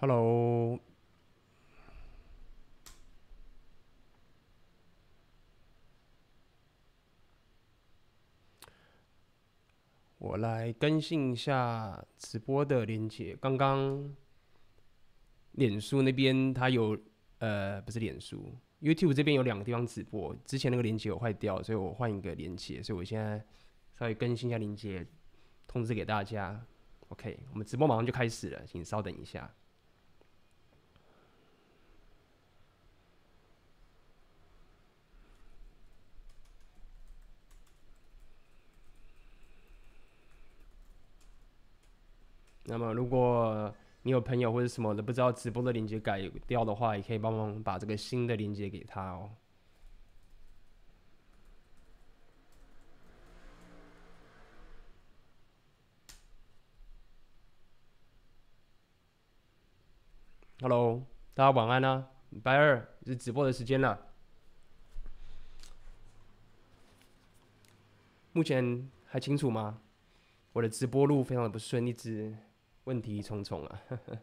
Hello，我来更新一下直播的链接。刚刚脸书那边它有，呃，不是脸书，YouTube 这边有两个地方直播。之前那个链接有坏掉，所以我换一个链接。所以我现在稍微更新一下链接，通知给大家。OK，我们直播马上就开始了，请稍等一下。那么，如果你有朋友或者什么的不知道直播的链接改掉的话，也可以帮忙把这个新的链接给他哦。Hello，大家晚安啊！礼拜二是直播的时间了。目前还清楚吗？我的直播路非常的不顺，一直问题重重啊。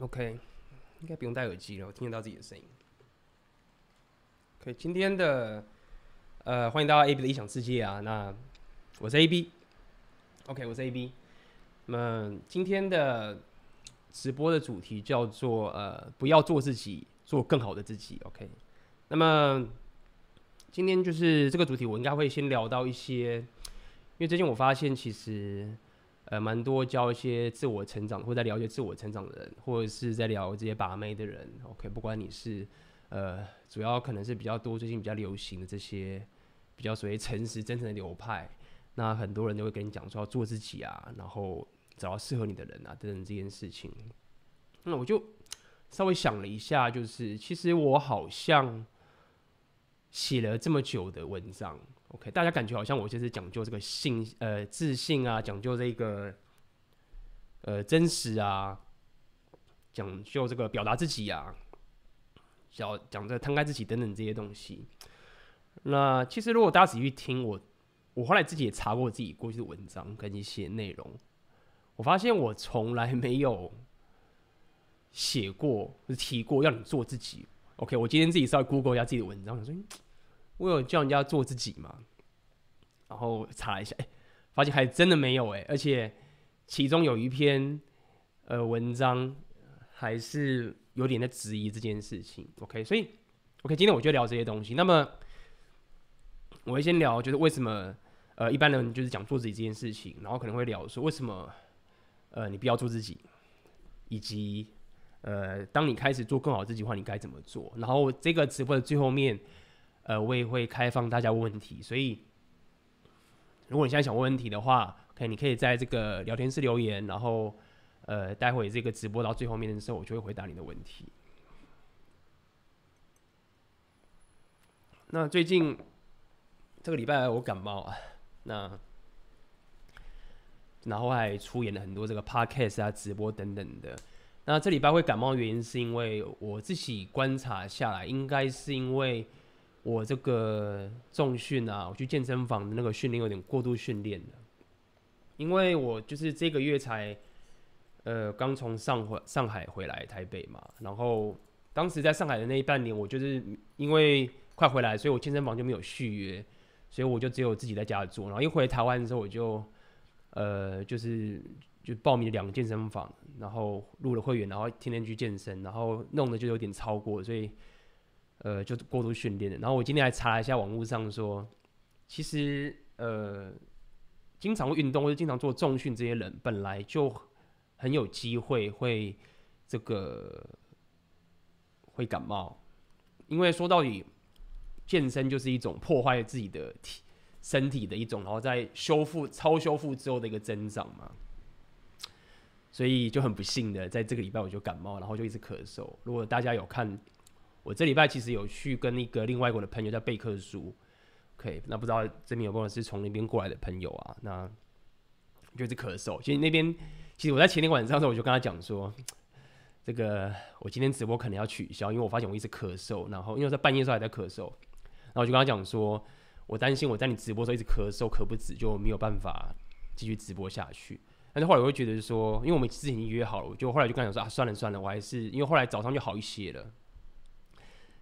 OK，应该不用戴耳机了，我听得到自己的声音。OK，今天的呃，欢迎大家 AB 的异想世界啊，那。我是 AB，OK，、我是 AB。那么今天的直播的主题叫做呃，不要做自己，做更好的自己。OK，那么今天就是这个主题，我应该会先聊到一些，因为最近我发现其实呃蛮多教一些自我成长或在了解自我成长的人，或者是在聊这些把妹的人。OK，不管你是呃，主要可能是比较多最近比较流行的这些比较所谓诚实真诚的流派。那很多人都会跟你讲说要做自己啊，然后找到适合你的人啊等等这件事情。那我就稍微想了一下，就是其实我好像写了这么久的文章，OK，大家感觉好像我就是讲究这个信呃自信啊，讲究这个呃真实啊，讲究这个表达自己啊，讲讲这摊开自己等等这些东西。那其实如果大家仔细听我。我后来自己也查过自己过去的文章跟一些内容，我发现我从来没有写过或提过要你做自己。OK，我今天自己稍微 Google 一下自己的文章，说我有叫人家做自己吗？然后查一下，哎，发现还真的没有哎，而且其中有一篇呃文章还是有点在质疑这件事情。OK，所以 OK，今天我就聊这些东西。那么我会先聊，就是为什么。呃，一般人就是讲做自己这件事情，然后可能会聊说为什么，呃，你不要做自己，以及呃，当你开始做更好自己的话，你该怎么做？然后这个直播的最后面，呃，我也会开放大家问问题，所以如果你现在想问问题的话，可以，你可以在这个聊天室留言，然后呃，待会这个直播到最后面的时候，我就会回答你的问题。那最近这个礼拜我感冒啊。那，然后还出演了很多这个 podcast 啊、直播等等的。那这礼拜会感冒的原因，是因为我自己观察下来，应该是因为我这个重训啊，我去健身房的那个训练有点过度训练了。因为我就是这个月才，呃，刚从上回上海回来台北嘛，然后当时在上海的那一半年，我就是因为快回来，所以我健身房就没有续约。所以我就只有自己在家做，然后一回台湾的时候，我就，呃，就是就报名两个健身房，然后入了会员，然后天天去健身，然后弄得就有点超过，所以，呃，就过度训练了。然后我今天还查了一下网络上说，其实呃，经常会运动或者经常做重训这些人，本来就很有机会会这个会感冒，因为说到底。健身就是一种破坏自己的体身体的一种，然后在修复、超修复之后的一个增长嘛。所以就很不幸的，在这个礼拜我就感冒，然后就一直咳嗽。如果大家有看，我这礼拜其实有去跟一个另外一个的朋友叫贝克书，OK，那不知道这边有没有是从那边过来的朋友啊？那就是咳嗽。其实那边，其实我在前天晚上的时候我就跟他讲说。这个我今天直播可能要取消，因为我发现我一直咳嗽，然后因为在半夜时候还在咳嗽，然后我就跟他讲说，我担心我在你直播的时候一直咳嗽咳不止，就没有办法继续直播下去。但是后来我会觉得说，因为我们之前已经约好了，我就后来就跟他讲说啊，算了算了，我还是因为后来早上就好一些了，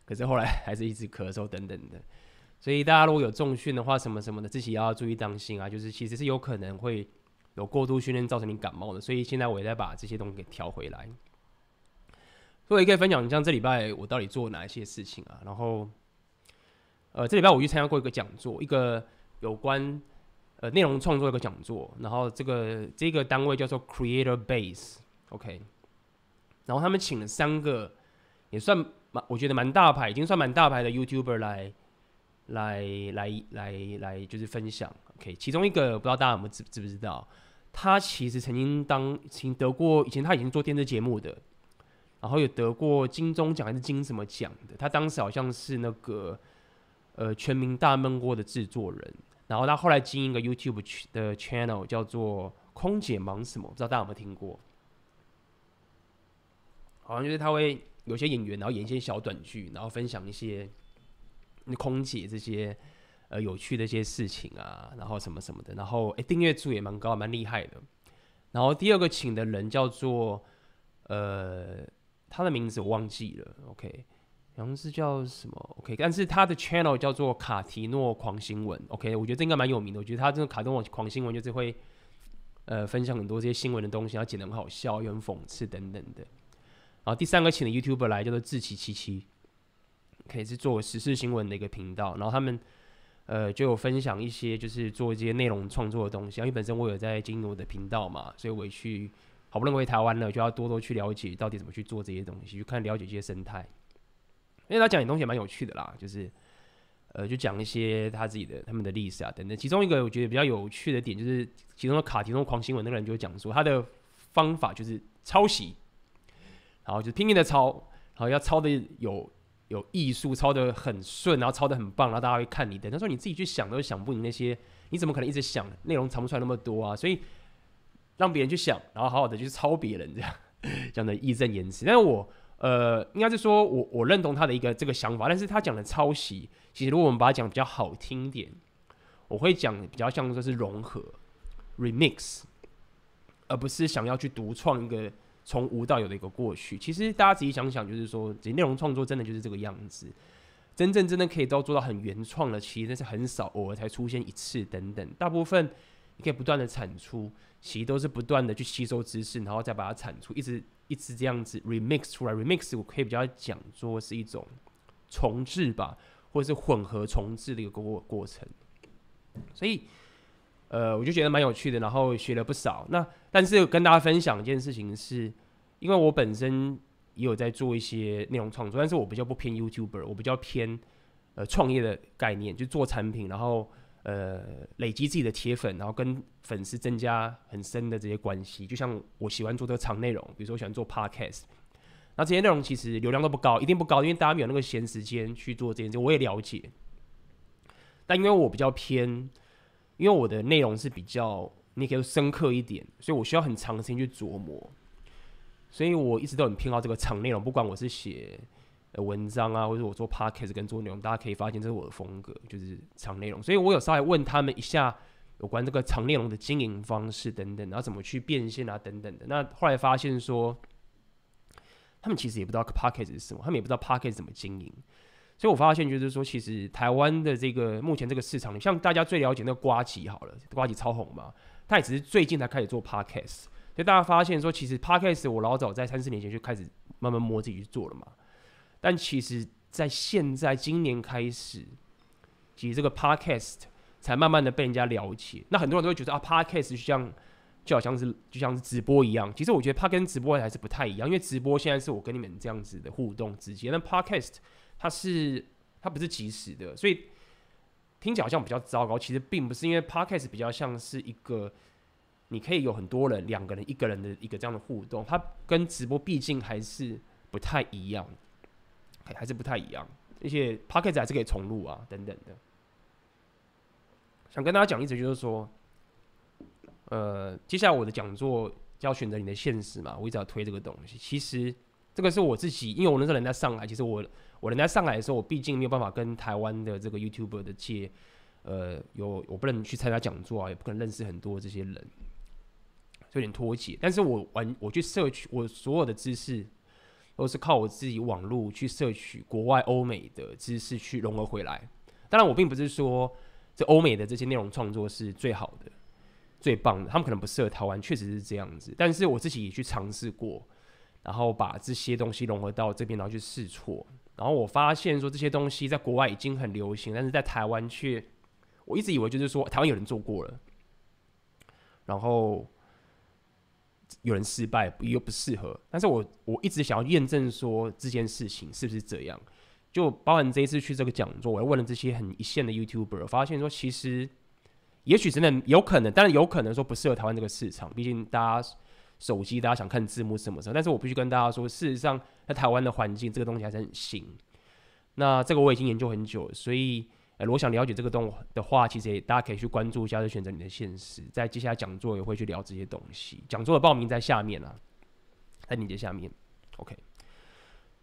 可是后来还是一直咳嗽等等的。所以大家如果有重训的话，什么什么的，自己要注意当心啊。就是其实是有可能会有过度训练造成你感冒的，所以现在我也在把这些东西给调回来。所以也可以分享，像这礼拜我到底做哪一些事情啊？然后。呃，这礼拜我去参加过一个讲座，一个有关呃内容创作一个讲座，然后这个这个单位叫做 Creator Base，OK，然后他们请了三个也算蛮，我觉得蛮大牌，已经算蛮大牌的 YouTuber 来来来来来就是分享，OK，其中一个不知道大家有没有知知不知道，他其实曾经当曾经得过，以前他已经做电视节目的，然后有得过金钟奖还是金什么奖的，他当时好像是那个。呃，全民大闷锅的制作人，然后他后来经营一个 YouTube 的 channel，叫做“空姐忙什么”，不知道大家有没有听过？好像就是他会有些演员，然后演一些小短剧，然后分享一些空姐这些呃有趣的一些事情啊，然后什么什么的，然后诶，订阅数也蛮高，蛮厉害的。然后第二个请的人叫做呃，他的名字我忘记了，OK。好像是叫什么？OK，但是他的 channel 叫做卡提诺狂新闻。OK，我觉得这应该蛮有名的。我觉得他这个卡提诺狂新闻就是会呃分享很多这些新闻的东西，然后剪得很好笑，又很讽刺等等的。然后第三个请的 YouTuber 来叫做志奇七七，可以是做时事新闻的一个频道。然后他们呃就有分享一些就是做一些内容创作的东西。因为本身我有在经营我的频道嘛，所以我去好不容易回台湾了，就要多多去了解到底怎么去做这些东西，去看了解这些生态。因为他讲的东西也蛮有趣的啦，就是，呃，就讲一些他自己的他们的历史啊等等。其中一个我觉得比较有趣的点，就是其中的卡提诺狂新闻那个人就讲说，他的方法就是抄袭，然后就拼命的抄，然后要抄的有有艺术，抄的很顺，然后抄的很棒，然后大家会看你的。他说你自己去想都想不赢那些，你怎么可能一直想内容藏不出来那么多啊？所以让别人去想，然后好好的去抄别人这样讲的义正言辞。但是我。呃，应该是说我我认同他的一个这个想法，但是他讲的抄袭，其实如果我们把它讲比较好听点，我会讲比较像说是融合 remix，而不是想要去独创一个从无到有的一个过去。其实大家仔细想想，就是说，这内容创作真的就是这个样子，真正真的可以都做到很原创的，其实那是很少，偶尔才出现一次等等，大部分你可以不断的产出，其实都是不断的去吸收知识，然后再把它产出，一直。一直这样子 remix 出来，remix 我可以比较讲说是一种重置吧，或者是混合重置的一个过过程。所以，呃，我就觉得蛮有趣的，然后学了不少。那但是跟大家分享一件事情是，因为我本身也有在做一些内容创作，但是我比较不偏 YouTuber，我比较偏呃创业的概念，就做产品，然后。呃，累积自己的铁粉，然后跟粉丝增加很深的这些关系，就像我喜欢做这个长内容，比如说我喜欢做 podcast，那这些内容其实流量都不高，一定不高，因为大家没有那个闲时间去做这件事。我也了解，但因为我比较偏，因为我的内容是比较你可以说深刻一点，所以我需要很长的时间去琢磨，所以我一直都很偏好这个长内容，不管我是写。文章啊，或者我做 podcast 跟做内容，大家可以发现这是我的风格，就是长内容。所以我有稍微问他们一下有关这个长内容的经营方式等等，然后怎么去变现啊等等的。那后来发现说，他们其实也不知道 podcast 是什么，他们也不知道 podcast 怎么经营。所以我发现就是说，其实台湾的这个目前这个市场，像大家最了解那个瓜吉好了，瓜吉超红嘛，他也只是最近才开始做 podcast。所以大家发现说，其实 podcast 我老早在三四年前就开始慢慢摸自己去做了嘛。但其实，在现在今年开始，其实这个 podcast 才慢慢的被人家了解。那很多人都会觉得啊，podcast 就像就好像是就像是直播一样。其实我觉得 pack 跟直播还是不太一样，因为直播现在是我跟你们这样子的互动直接，但 podcast 它是它不是即时的，所以听起来好像比较糟糕。其实并不是，因为 podcast 比较像是一个你可以有很多人、两个人、一个人的一个这样的互动，它跟直播毕竟还是不太一样。还是不太一样，而且 Podcast 还是可以重录啊，等等的。想跟大家讲一直就是说，呃，接下来我的讲座就要选择你的现实嘛，我一直要推这个东西。其实这个是我自己，因为我那时候人在上海，其实我我人在上海的时候，我毕竟没有办法跟台湾的这个 YouTuber 的界呃，有我不能去参加讲座啊，也不可能认识很多这些人，有点脱节。但是我完我去摄取我所有的知识，都是靠我自己网络去摄取国外欧美的知识去融合回来。当然，我并不是说这欧美的这些内容创作是最好的、最棒的，他们可能不适合台湾，确实是这样子。但是我自己也去尝试过，然后把这些东西融合到这边，然后去试错。然后我发现说这些东西在国外已经很流行，但是在台湾却，我一直以为就是说台湾有人做过了，然后有人失败又不适合。但是我我一直想要验证说这件事情是不是这样。就包含这一次去这个讲座，我问了这些很一线的 YouTuber，发现说其实也许真的有可能，但是有可能说不适合台湾这个市场。毕竟大家手机，大家想看字幕什么什么。但是我必须跟大家说，事实上在台湾的环境，这个东西还是很新。那这个我已经研究很久了，所以呃，如果想了解这个东的话，其实大家可以去关注一下，就选择你的现实。在接下来讲座也会去聊这些东西。讲座的报名在下面啊，在链接下面。OK。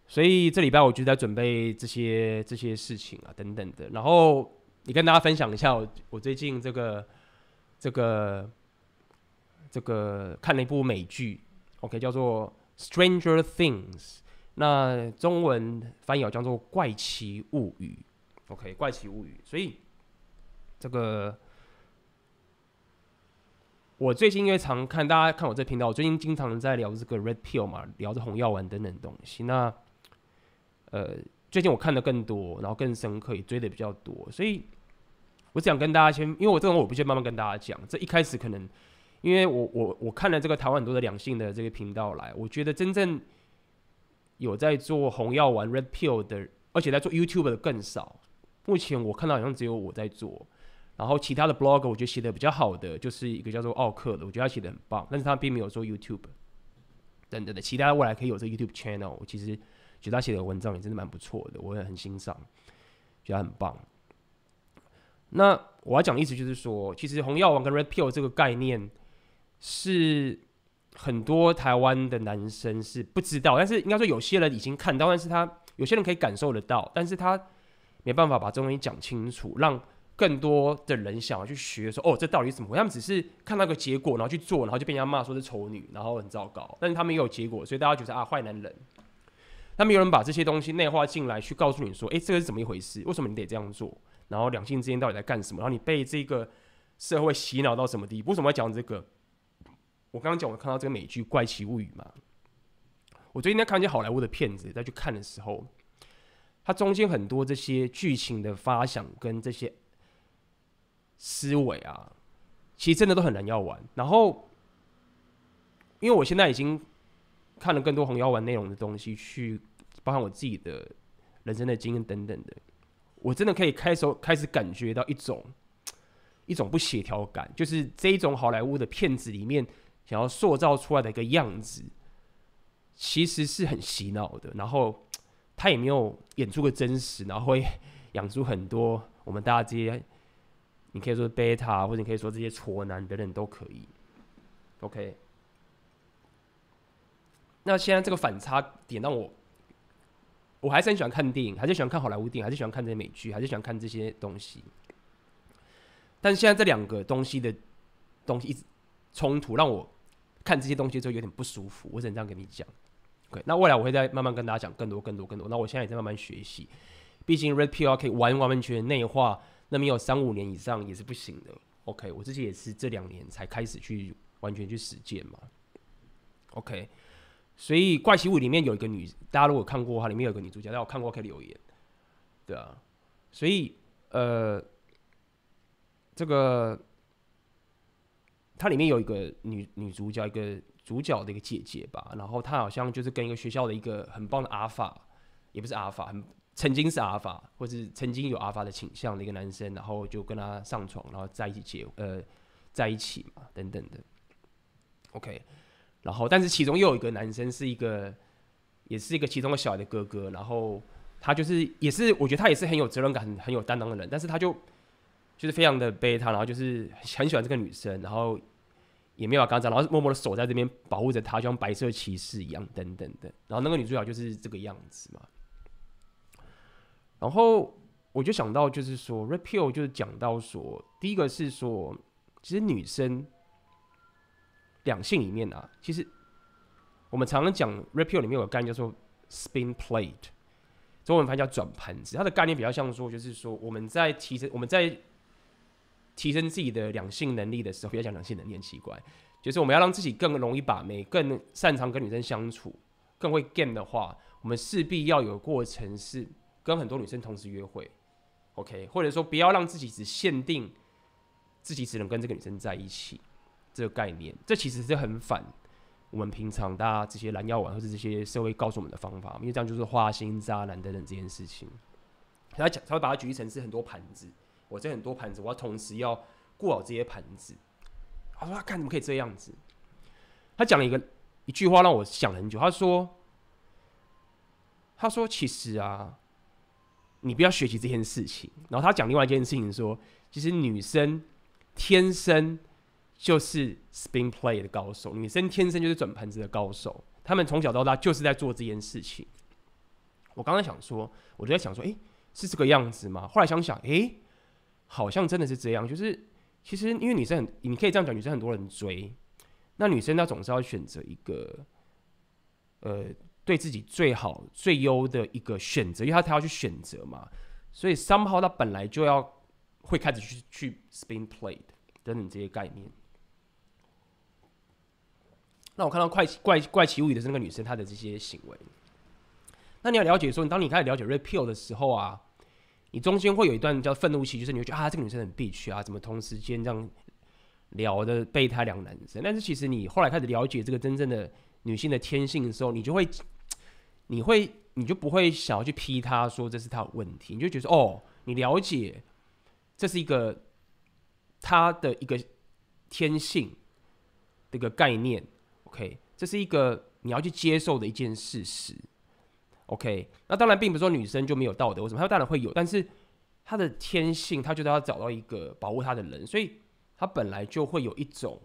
所以这礼拜我就在准备这些这些事情啊，等等的。然后你跟大家分享一下我我最近这个这个这个看了一部美剧，OK，叫做《Stranger Things》，那中文翻译叫做《怪奇物语》，OK，《怪奇物语》。所以这个我最近因为常看大家看我这频道，我最近经常在聊这个 Red Pill 嘛，聊着红药丸等等东西。那呃，最近我看的更多，然后更深刻，也追的比较多，所以我只想跟大家先，因为我这种我不先慢慢跟大家讲。这一开始可能，因为我我我看了这个台湾很多的两性的这个频道来，我觉得真正有在做红药丸 Red Pill 的，而且在做 YouTube 的更少。目前我看到好像只有我在做，然后其他的 Blog 我觉得写的比较好的就是一个叫做奥克的，我觉得他写的很棒，但是他并没有做 YouTube 等等的，其他未来可以有这个 YouTube channel，我其实。觉得他写的文章也真的蛮不错的，我也很欣赏，觉得很棒。那我要讲的意思就是说，其实红药丸跟 Red Pill 这个概念是很多台湾的男生是不知道，但是应该说有些人已经看到，但是他有些人可以感受得到，但是他没办法把这东西讲清楚，让更多的人想要去学，说哦，这到底怎么回事？他们只是看到个结果，然后去做，然后就被人家骂说是丑女，然后很糟糕。但是他们也有结果，所以大家觉得啊，坏男人。他们有人把这些东西内化进来，去告诉你说：“诶，这个是怎么一回事？为什么你得这样做？然后两性之间到底在干什么？然后你被这个社会洗脑到什么地步？为什么要讲这个？我刚刚讲，我看到这个美剧《怪奇物语》嘛。我最近在看一些好莱坞的片子，在去看的时候，它中间很多这些剧情的发想跟这些思维啊，其实真的都很难要玩。然后，因为我现在已经看了更多红药丸内容的东西，去。包含我自己的人生的经验等等的，我真的可以开始开始感觉到一种一种不协调感，就是这一种好莱坞的片子里面想要塑造出来的一个样子，其实是很洗脑的。然后他也没有演出个真实，然后会 养出很多我们大家这些，你可以说贝塔，或者你可以说这些挫男等等都可以。OK，那现在这个反差点让我。我还是很喜欢看电影，还是喜欢看好莱坞电影，还是喜欢看这些美剧，还是喜欢看这些东西。但现在这两个东西的东西一直冲突，让我看这些东西之后有点不舒服。我只能这样跟你讲。OK，那未来我会再慢慢跟大家讲更多、更多、更多。那我现在也在慢慢学习。毕竟 Red Pill 可以完完全全内化，那么有三五年以上也是不行的。OK，我自己也是这两年才开始去完全去实践嘛。OK。所以《怪奇物》里面有一个女，大家如果看过的话，里面有一个女主角，大家有看过可以留言，对啊。所以呃，这个它里面有一个女女主角，一个主角的一个姐姐吧，然后她好像就是跟一个学校的一个很棒的阿法，也不是阿法，很曾经是阿法，或是曾经有阿法的倾向的一个男生，然后就跟他上床，然后在一起结呃在一起嘛，等等的。OK。然后，但是其中又有一个男生是一个，也是一个其中的小孩的哥哥。然后他就是，也是我觉得他也是很有责任感、很有担当的人。但是他就就是非常的悲他，然后就是很喜欢这个女生，然后也没有跟他讲，然后默默的守在这边保护着她，就像白色骑士一样，等等的。然后那个女主角就是这个样子嘛。然后我就想到，就是说 Repeal 就是讲到说，第一个是说，其实女生两性里面啊，其实我们常常讲 Repeal 里面有个概念叫做 Spin Plate，中文翻译叫转盘子，它的概念比较像说，就是说我们在提升我们在提升自己的两性能力的时候，不要讲两性能力很奇怪，就是我们要让自己更容易把妹，更擅长跟女生相处，更会 game 的话，我们势必要有过程是跟很多女生同时约会。OK，或者说不要让自己只限定自己只能跟这个女生在一起，这个概念，这其实是很反我们平常大家这些蓝药丸或者这些社会告诉我们的方法，因为这样就是花心、渣男等等这件事情。他讲，他会把它举例成是很多盘子，我这很多盘子，我要同时要顾好这些盘子。他说：“他看怎么可以这样子？”他讲了一个一句话让我想很久。他说：“他说其实啊。”你不要学习这件事情。然后他讲另外一件事情，说，其实女生天生就是 spin play 的高手，女生天生就是转盘子的高手。她们从小到大就是在做这件事情。我刚才想说，我就在想说，诶，是这个样子吗？后来想想，诶，好像真的是这样。就是其实因为女生很，你可以这样讲，女生很多人追，那女生她总是要选择一个，呃。对自己最好、最优的一个选择，因为他他要去选择嘛，所以 somehow 他本来就要会开始去去 spin plate 等等这些概念。那我看到怪奇怪怪奇物语的是那个女生她的这些行为，那你要了解说，当你开始了解 red pill 的时候啊，你中间会有一段叫愤怒期，就是你会觉得啊，这个女生很 bitch 啊，怎么同时间这样聊的备胎两男生？但是其实你后来开始了解这个真正的。女性的天性的时候，你就会，你会，你就不会想要去批她说这是她的问题，你就觉得哦，你了解，这是一个她的一个天性的一个概念，OK，这是一个你要去接受的一件事实，OK，那当然并不是说女生就没有道德，为什么？她当然会有，但是她的天性，她觉得要找到一个保护她的人，所以她本来就会有一种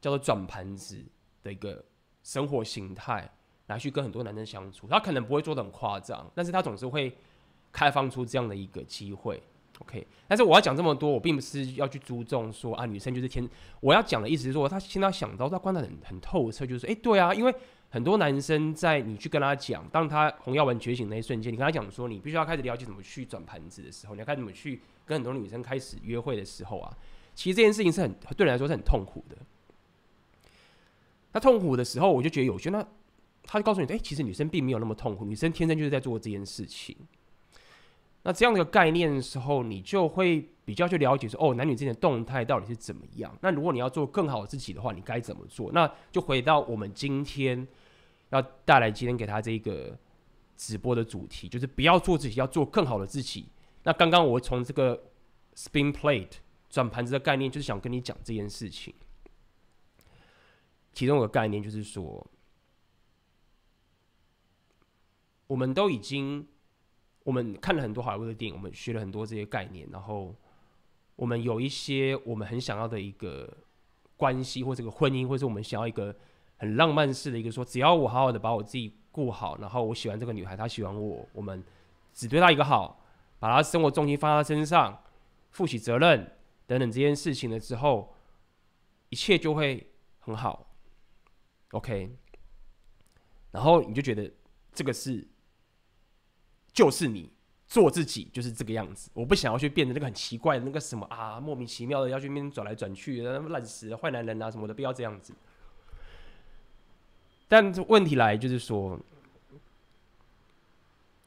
叫做转盘子的一个。生活形态来去跟很多男生相处，她可能不会做得很夸张，但是她总是会开放出这样的一个机会。OK，但是我要讲这么多，我并不是要去注重说啊，女生就是天。我要讲的意思是说，她现在想到她观察很很透彻，就是哎、欸，对啊，因为很多男生在你去跟他讲，当他红药丸觉醒那一瞬间，你跟他讲说，你必须要开始了解怎么去转盘子的时候，你要开始怎么去跟很多女生开始约会的时候啊，其实这件事情是很对你来说是很痛苦的。那痛苦的时候，我就觉得有些。那他就告诉你，哎、其实女生并没有那么痛苦，女生天生就是在做这件事情。那这样的一个概念的时候，你就会比较去了解说，哦，男女之间的动态到底是怎么样？那如果你要做更好的自己的话，你该怎么做？那就回到我们今天要带来今天给他这个直播的主题，就是不要做自己，要做更好的自己。那刚刚我从这个 spin plate 转盘子的概念，就是想跟你讲这件事情。其中有个概念就是说，我们都已经，我们看了很多好莱坞的电影，我们学了很多这些概念，然后我们有一些我们很想要的一个关系，或这个婚姻，或是我们想要一个很浪漫式的一个说，只要我好好的把我自己顾好，然后我喜欢这个女孩，她喜欢我，我们只对她一个好，把她生活重心放在她身上，负起责任等等这件事情了之后，一切就会很好。OK，然后你就觉得这个是，就是你做自己就是这个样子。我不想要去变成那个很奇怪的那个什么啊，莫名其妙的要去那边转来转去的烂死坏男人啊什么的，不要这样子。但问题来就是说，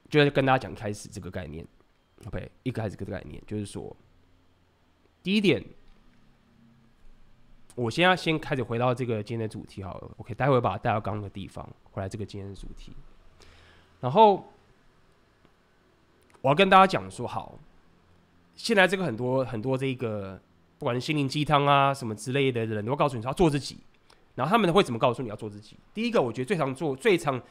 就是跟大家讲开始这个概念，OK，一开始这个概念就是说，第一点。我先要先开始回到这个今天的主题好了，OK，待会把它带到刚刚的地方，回来这个今天的主题。然后我要跟大家讲说，好，现在这个很多很多这个不管是心灵鸡汤啊什么之类的人，都告诉你说要做自己。然后他们会怎么告诉你要做自己？第一个，我觉得最常做最常，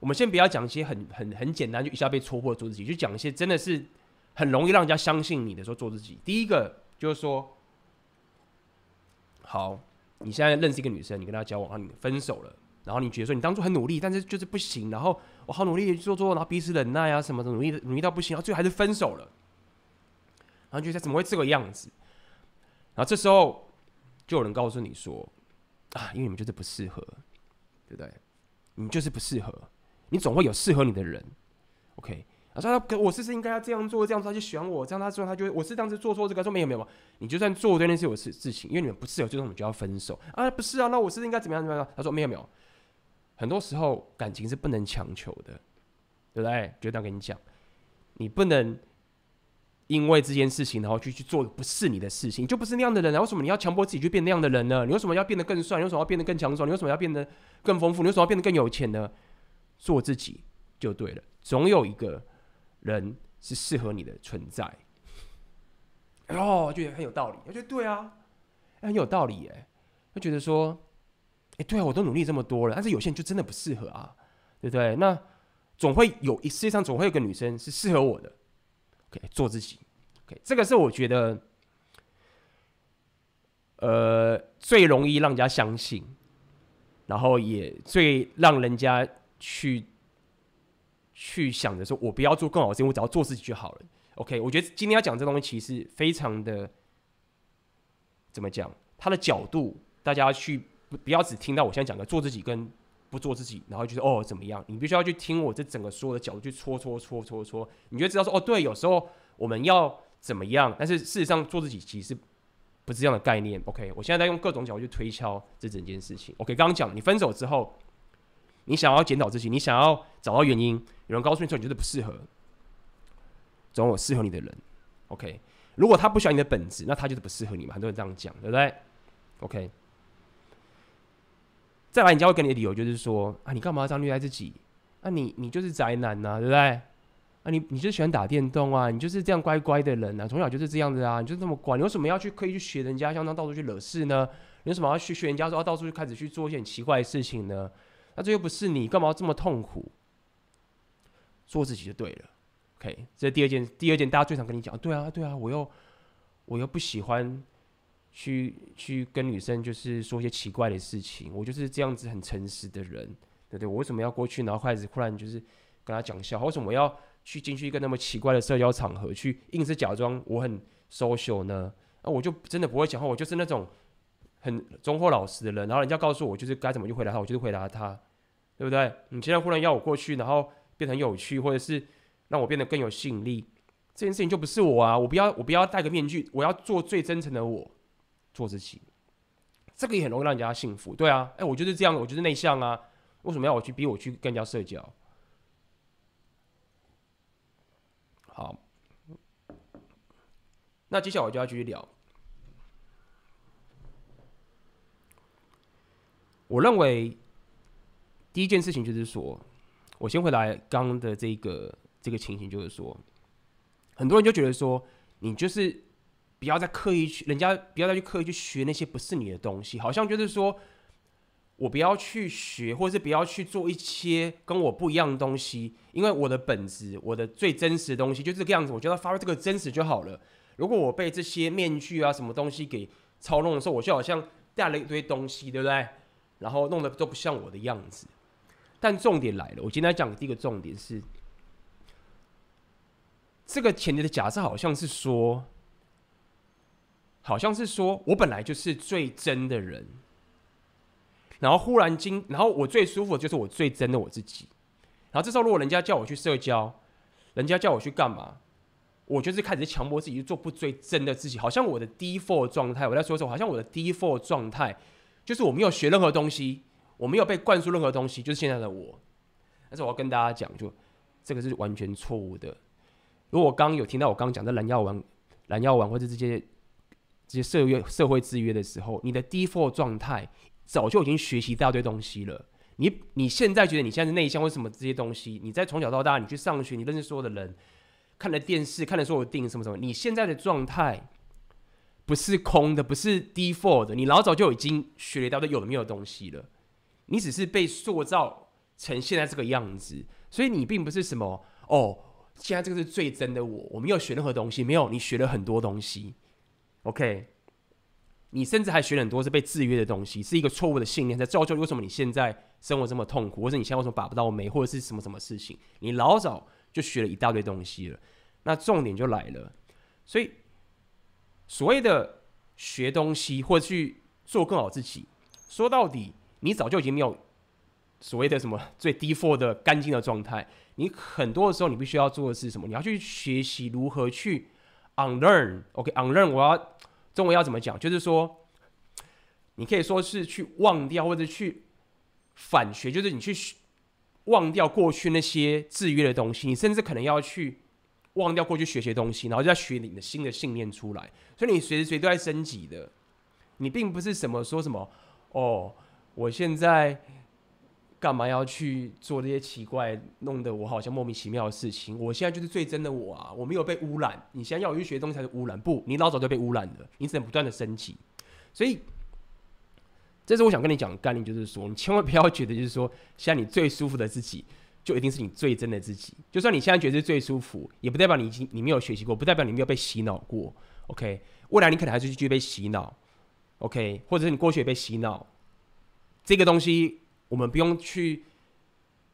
我们先不要讲一些很很很简单就一下被戳破做自己，就讲一些真的是很容易让人家相信你的时候做自己。第一个就是说。好，你现在认识一个女生，你跟她交往，然后你分手了，然后你觉得说你当初很努力，但是就是不行，然后我好努力去做做，然后彼此忍耐啊什么的，努力努力到不行，然后最后还是分手了，然后觉得怎么会这个样子？然后这时候就有人告诉你说啊，因为你们就是不适合，对不对？你就是不适合，你总会有适合你的人，OK。他说他：“我是不是应该要这样做，这样做他就选我，这样他说他就，我是当时做错这个，说没有没有，你就算做对那是有事事情，因为你们不适合，最终我们就要分手啊？不是啊，那我是不是应该怎么样怎么样？”他说：“没有没有，很多时候感情是不能强求的，对不对？就这样跟你讲，你不能因为这件事情然后去去做不是你的事情，就不是那样的人啊？为什么你要强迫自己去变那样的人呢？你为什么要变得更帅？你为什么要变得更强壮？你为什么要变得更丰富？你为什么要变得更有钱呢？做自己就对了，总有一个人。”是适合你的存在，哦，觉得很有道理。我觉得对啊，很有道理耶。会觉得说，哎，对啊，我都努力这么多了，但是有些人就真的不适合啊，对不对？那总会有，世界上总会有个女生是适合我的。OK，做自己。OK，这个是我觉得，呃，最容易让人家相信，然后也最让人家去。去想着说，我不要做更好的事情，我只要做自己就好了。OK，我觉得今天要讲这东西，其实非常的怎么讲？他的角度，大家去不要只听到我现在讲的做自己跟不做自己，然后就是哦怎么样？你必须要去听我这整个所有的角度去戳戳戳戳戳，你就知道说哦对，有时候我们要怎么样？但是事实上做自己其实不是这样的概念。OK，我现在在用各种角度去推敲这整件事情。OK，刚刚讲你分手之后。你想要检讨自己，你想要找到原因，有人告诉你说你觉得不适合，总有适合你的人。OK，如果他不喜欢你的本质，那他就是不适合你嘛。很多人这样讲，对不对？OK，再来，人家会给你的理由就是说啊，你干嘛要这样虐待自己？啊你，你就是宅男呐、啊，对不对？啊，你你就喜欢打电动啊，你就是这样乖乖的人啊，从小就是这样子啊，你就这么乖，你为什么要去刻意去学人家，像这样到处去惹事呢？你为什么要去学人家说要到处去开始去做一些很奇怪的事情呢？那这又不是你，干嘛要这么痛苦？做自己就对了。OK，这是第二件，第二件大家最常跟你讲，对啊，对啊，我又我又不喜欢去去跟女生就是说一些奇怪的事情，我就是这样子很诚实的人，对不对？我为什么要过去，然后开始忽然就是跟他讲笑？为什么我要去进去一个那么奇怪的社交场合，去硬是假装我很 social 呢？那我就真的不会讲话，我就是那种很忠厚老实的人，然后人家告诉我就是该怎么去回答他，我就是回答他。对不对？你现在忽然要我过去，然后变得很有趣，或者是让我变得更有吸引力，这件事情就不是我啊！我不要，我不要戴个面具，我要做最真诚的我，做自己。这个也很容易让人家幸福，对啊。哎，我就是这样，我就是内向啊。为什么要我去逼我去跟人家社交？好，那接下来我就要继续聊。我认为。第一件事情就是说，我先回来刚刚的这个这个情形，就是说，很多人就觉得说，你就是不要再刻意去，人家不要再去刻意去学那些不是你的东西，好像就是说我不要去学，或者是不要去做一些跟我不一样的东西，因为我的本质，我的最真实的东西就这个样子，我觉得发挥这个真实就好了。如果我被这些面具啊什么东西给操弄的时候，我就好像带了一堆东西，对不对？然后弄得都不像我的样子。但重点来了，我今天讲的第一个重点是，这个前提的假设好像是说，好像是说我本来就是最真的人，然后忽然间，然后我最舒服的就是我最真的我自己，然后这时候如果人家叫我去社交，人家叫我去干嘛，我就是开始强迫自己去做不最真的自己，好像我的 default 状态，我在说什么？好像我的 default 状态就是我没有学任何东西。我没有被灌输任何东西，就是现在的我。但是我要跟大家讲，就这个是完全错误的。如果我刚刚有听到我刚刚讲的蓝药丸、蓝药丸或者这些这些社约社会制约的时候，你的 default 状态早就已经学习一大堆东西了。你你现在觉得你现在是内向，为什么这些东西？你在从小到大，你去上学，你认识所有的人，看了电视，看了所有电影，什么什么？你现在的状态不是空的，不是 default 的，你老早就已经学了一大堆有的没有东西了。你只是被塑造成现在这个样子，所以你并不是什么哦。现在这个是最真的我，我没有学任何东西，没有，你学了很多东西。OK，你甚至还学了很多是被制约的东西，是一个错误的信念，在造就为什么你现在生活这么痛苦，或者你现在为什么把不到妹，或者是什么什么事情，你老早就学了一大堆东西了。那重点就来了，所以所谓的学东西或者去做更好自己，说到底，你早就已经没有所谓的什么最 default 的干净的状态。你很多的时候，你必须要做的是什么？你要去学习如何去 unlearn。OK，unlearn，我要中文要怎么讲？就是说，你可以说是去忘掉，或者去反学，就是你去忘掉过去那些制约的东西。你甚至可能要去忘掉过去学习的东西，然后再学你的新的信念出来。所以你随时随地都在升级的。你并不是什么说什么哦，我现在。干嘛要去做这些奇怪、弄得我好像莫名其妙的事情？我现在就是最真的我啊！我没有被污染。你现在要我去学东西才是污染，不，你老早就被污染了。你只能不断的升级。所以，这是我想跟你讲的概念，就是说，你千万不要觉得就是说，现在你最舒服的自己，就一定是你最真的自己。就算你现在觉得最舒服，也不代表你已经你没有学习过，不代表你没有被洗脑过。OK，未来你可能还是继续被洗脑。OK，或者是你过去也被洗脑，这个东西。我们不用去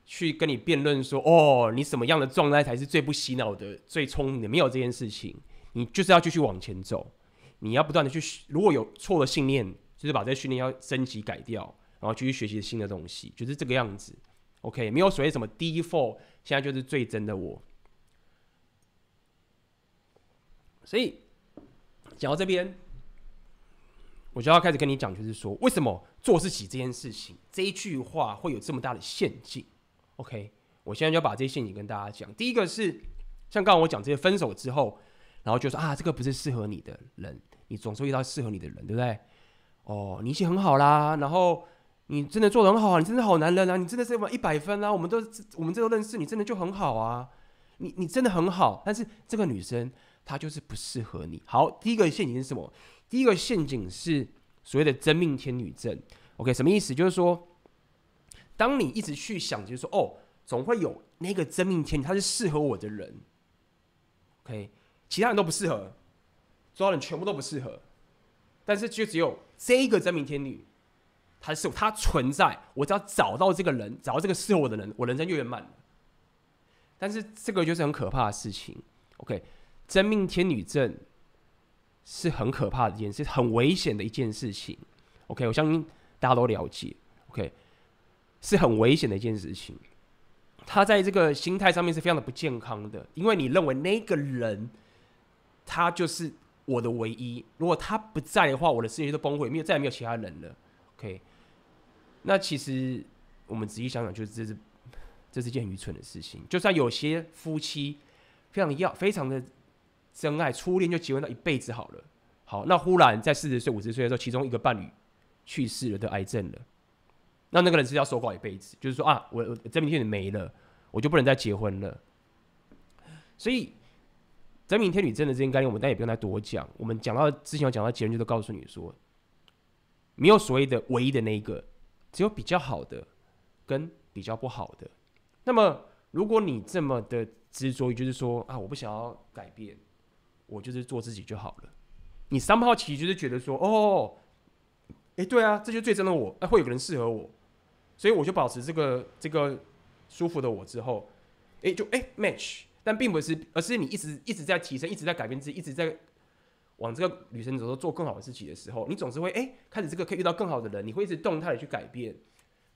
去跟你辩论说，哦，你什么样的状态才是最不洗脑的、最聪明的？没有这件事情，你就是要继续往前走。你要不断的去，如果有错的信念，就是把这个训练要升级改掉，然后继续学习新的东西，就是这个样子。OK，没有所谓什么 default，现在就是最真的我。所以讲到这边。我就要开始跟你讲，就是说，为什么做自己这件事情，这一句话会有这么大的陷阱？OK，我现在就要把这些陷阱跟大家讲。第一个是，像刚刚我讲这些分手之后，然后就说啊，这个不是适合你的人，你总是遇到适合你的人，对不对？哦，你已经很好啦，然后你真的做得很好，你真的好男人啊，你真的是一百分啊，我们都我们这都认识，你真的就很好啊，你你真的很好，但是这个女生她就是不适合你。好，第一个陷阱是什么？第一个陷阱是所谓的真命天女症，OK，什么意思？就是说，当你一直去想，就是说，哦，总会有那个真命天女，她是适合我的人，OK，其他人都不适合，所有人全部都不适合，但是就只有这一个真命天女，她是她存在，我只要找到这个人，找到这个适合我的人，我人生就圆满。但是这个就是很可怕的事情，OK，真命天女症。是很可怕的一件事，很危险的一件事情。OK，我相信大家都了解。OK，是很危险的一件事情。他在这个心态上面是非常的不健康的，因为你认为那个人他就是我的唯一，如果他不在的话，我的世界都崩溃，没有再也没有其他人了。OK，那其实我们仔细想想，就是这是这是件愚蠢的事情。就算有些夫妻非常要非常的。真爱初恋就结婚到一辈子好了，好，那忽然在四十岁、五十岁的时候，其中一个伴侣去世了，得癌症了，那那个人是要守寡一辈子，就是说啊，我真命天女没了，我就不能再结婚了。所以真命天女真的这件概念，我们当然也不用再多讲。我们讲到之前有讲到结论，就都告诉你说，没有所谓的唯一的那一个，只有比较好的跟比较不好的。那么如果你这么的执着于，就是说啊，我不想要改变。我就是做自己就好了。你三号其实就是觉得说，哦，哎、对啊，这就是最真的我。哎、会有个人适合我，所以我就保持这个这个舒服的我之后，哎、就哎、match。但并不是，而是你一直一直在提升，一直在改变自己，一直在往这个旅程走，做更好的自己的时候，你总是会哎、开始这个可以遇到更好的人，你会一直动态的去改变。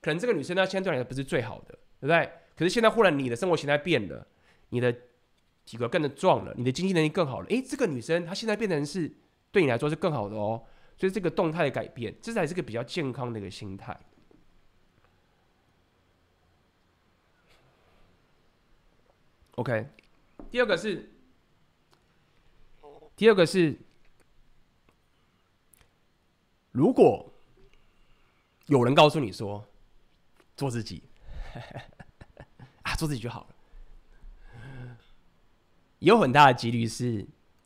可能这个女生她现在对你来不是最好的，对不对？可是现在忽然你的生活形态变了，你的。体格更的壮了，你的经济能力更好了。诶、这个女生她现在变成是对你来说是更好的哦，所以这个动态的改变，这才是个比较健康的一个心态。OK，第二个是，第二个是，如果有人告诉你说做自己，啊，做自己就好了。有很大的几率是，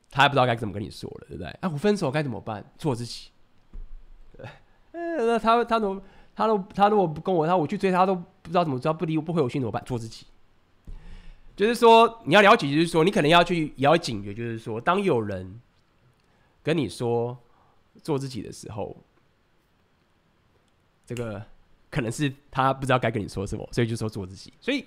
他还不知道该怎么跟你说了，对不对？啊，我分手该怎么办？做自己。对，那他他怎么他都他如果不跟我，他我去追他都不知道怎么知道不理我不回我信怎么办？做自己。就是说你要了解，就是说你可能要去也要警觉，就是说当有人跟你说做自己的时候，这个可能是他不知道该跟你说什么，所以就说做自己。所以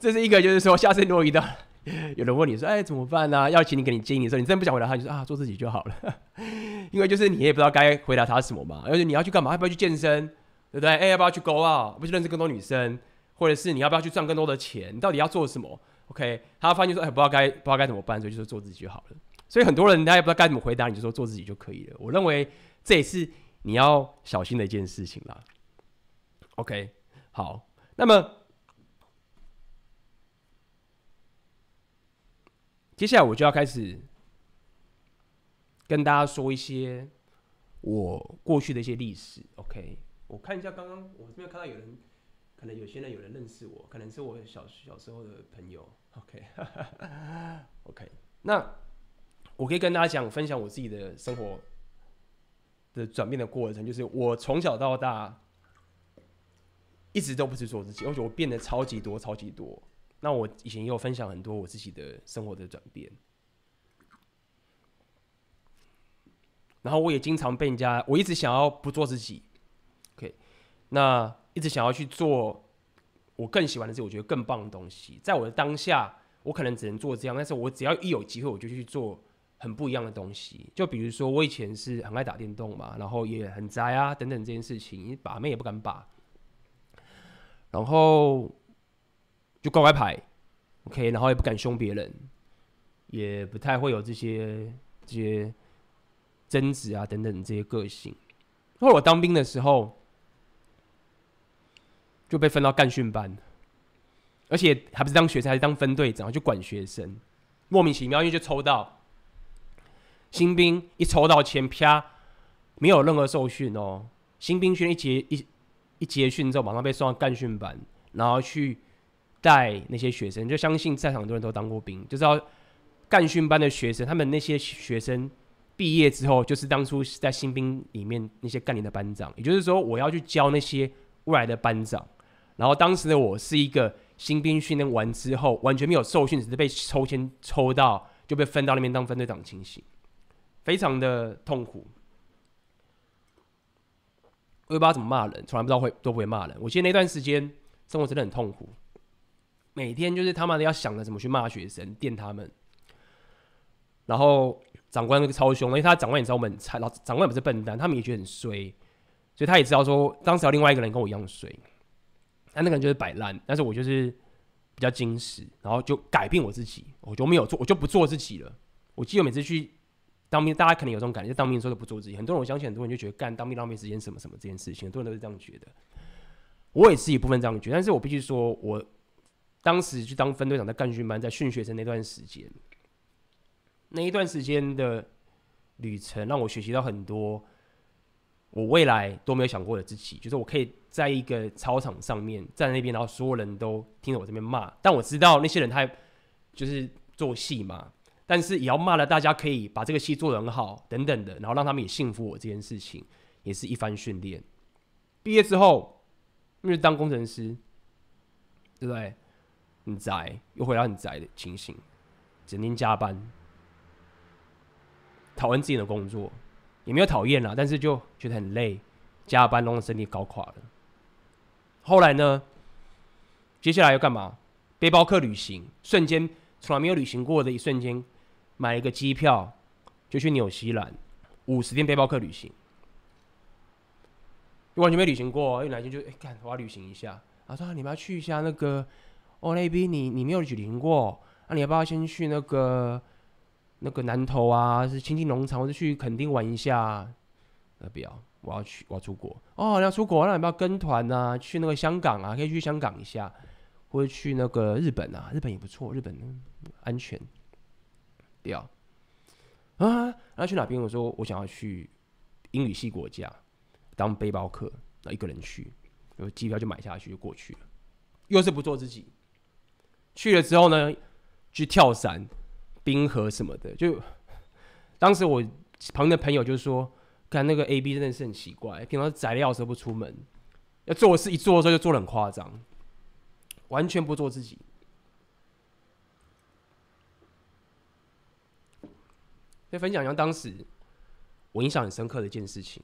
这是一个，就是说，下次如果遇到 有人问你说：“哎，怎么办呢、啊？”要请你给你建议的时候，你真的不想回答他，就说：“啊，做自己就好了。”因为就是你也不知道该回答他什么嘛。而且你要去干嘛？要不要去健身？对不对？哎，要不要去 go out？不去认识更多女生？或者是你要不要去赚更多的钱？你到底要做什么？OK？他发现说：“哎，不知道该不知道该怎么办。”所以就说做自己就好了。所以很多人他也不知道该怎么回答，你就说做自己就可以了。我认为这也是你要小心的一件事情啦。OK，好，那么接下来我就要开始跟大家说一些我过去的一些历史。OK，我看一下刚刚我这边看到有人，可能有些人有人认识我，可能是我小小时候的朋友。OK，OK，那。我可以跟大家讲，分享我自己的生活的转变的过程，就是我从小到大一直都不是做自己，而且我变得超级多、超级多。那我以前也有分享很多我自己的生活的转变，然后我也经常被人家，我一直想要不做自己，OK，那一直想要去做我更喜欢的是我觉得更棒的东西。在我的当下，我可能只能做这样，但是我只要一有机会，我就去做。很不一样的东西，就比如说我以前是很爱打电动嘛，然后也很宅啊等等这件事情，把妹也不敢把，然后就乖乖牌，OK，然后也不敢凶别人，也不太会有这些这些争执啊等等这些个性。后来我当兵的时候就被分到干训班，而且还不是当学生，还是当分队长，就管学生，莫名其妙，因为就抽到。新兵一抽到签，啪，没有任何受训哦。新兵训一结一一结训之后，马上被送到干训班，然后去带那些学生。就相信在场很多人都当过兵，就知道干训班的学生，他们那些学生毕业之后，就是当初在新兵里面那些干连的班长。也就是说，我要去教那些未来的班长。然后当时的我是一个新兵训练完之后，完全没有受训，只是被抽签抽到就被分到那边当分队长情形。非常的痛苦，我也不知道怎么骂人，从来不知道会都不会骂人。我记得那段时间生活真的很痛苦，每天就是他妈的要想着怎么去骂学生、电他们。然后长官那个超凶，因为他长官也知道我们很菜，老长官也不是笨蛋，他们也觉得很衰，所以他也知道说，当时有另外一个人跟我一样衰，但那个人就是摆烂，但是我就是比较矜持，然后就改变我自己，我就没有做，我就不做自己了。我记得每次去。当兵，大家可能有这种感觉，就当兵的时候都不做自己。很多人，我相信很多人就觉得干当兵浪费时间，什么什么这件事情，很多人都是这样觉得。我也是一部分这样觉得，但是我必须说，我 当时去当分队长，在干训班，在训学生那段时间，那一段时间的旅程，让我学习到很多我未来都没有想过的自己。就是我可以在一个操场上面站在那边，然后所有人都听着我这边骂，但我知道那些人他就是做戏嘛。但是也要骂了，大家可以把这个戏做得很好，等等的，然后让他们也信服我这件事情，也是一番训练。毕业之后，因为当工程师，对不对？很宅，又回到很宅的情形，整天加班，讨厌自己的工作，也没有讨厌啦，但是就觉得很累，加班弄得身体搞垮了。后来呢，接下来要干嘛？背包客旅行，瞬间从来没有旅行过的一瞬间。买一个机票，就去纽西兰，五十天背包客旅行，完全没旅行过，一来就就哎，干，我要旅行一下。他说、你们要去一下那个，哦那边你你没有去旅行过，那、你要不要先去那个那个南投啊，是亲近农场，或者去垦丁玩一下？那，不要，我要去，我要出国。哦，你要出国，那你要不要跟团啊？去那个香港啊，可以去香港一下，或者去那个日本啊，日本也不错，日本安全。不要啊，然后去哪边？我说我想要去英语系国家当背包客，那一个人去，有机票就买下去就过去了。又是不做自己，去了之后呢，去跳伞、冰河什么的。就当时我旁边的朋友就说：“看那个 AB 真的是很奇怪，平常宅的时候不出门，要做事一做的时候就做得很夸张，完全不做自己。”再分享一下当时我印象很深刻的一件事情。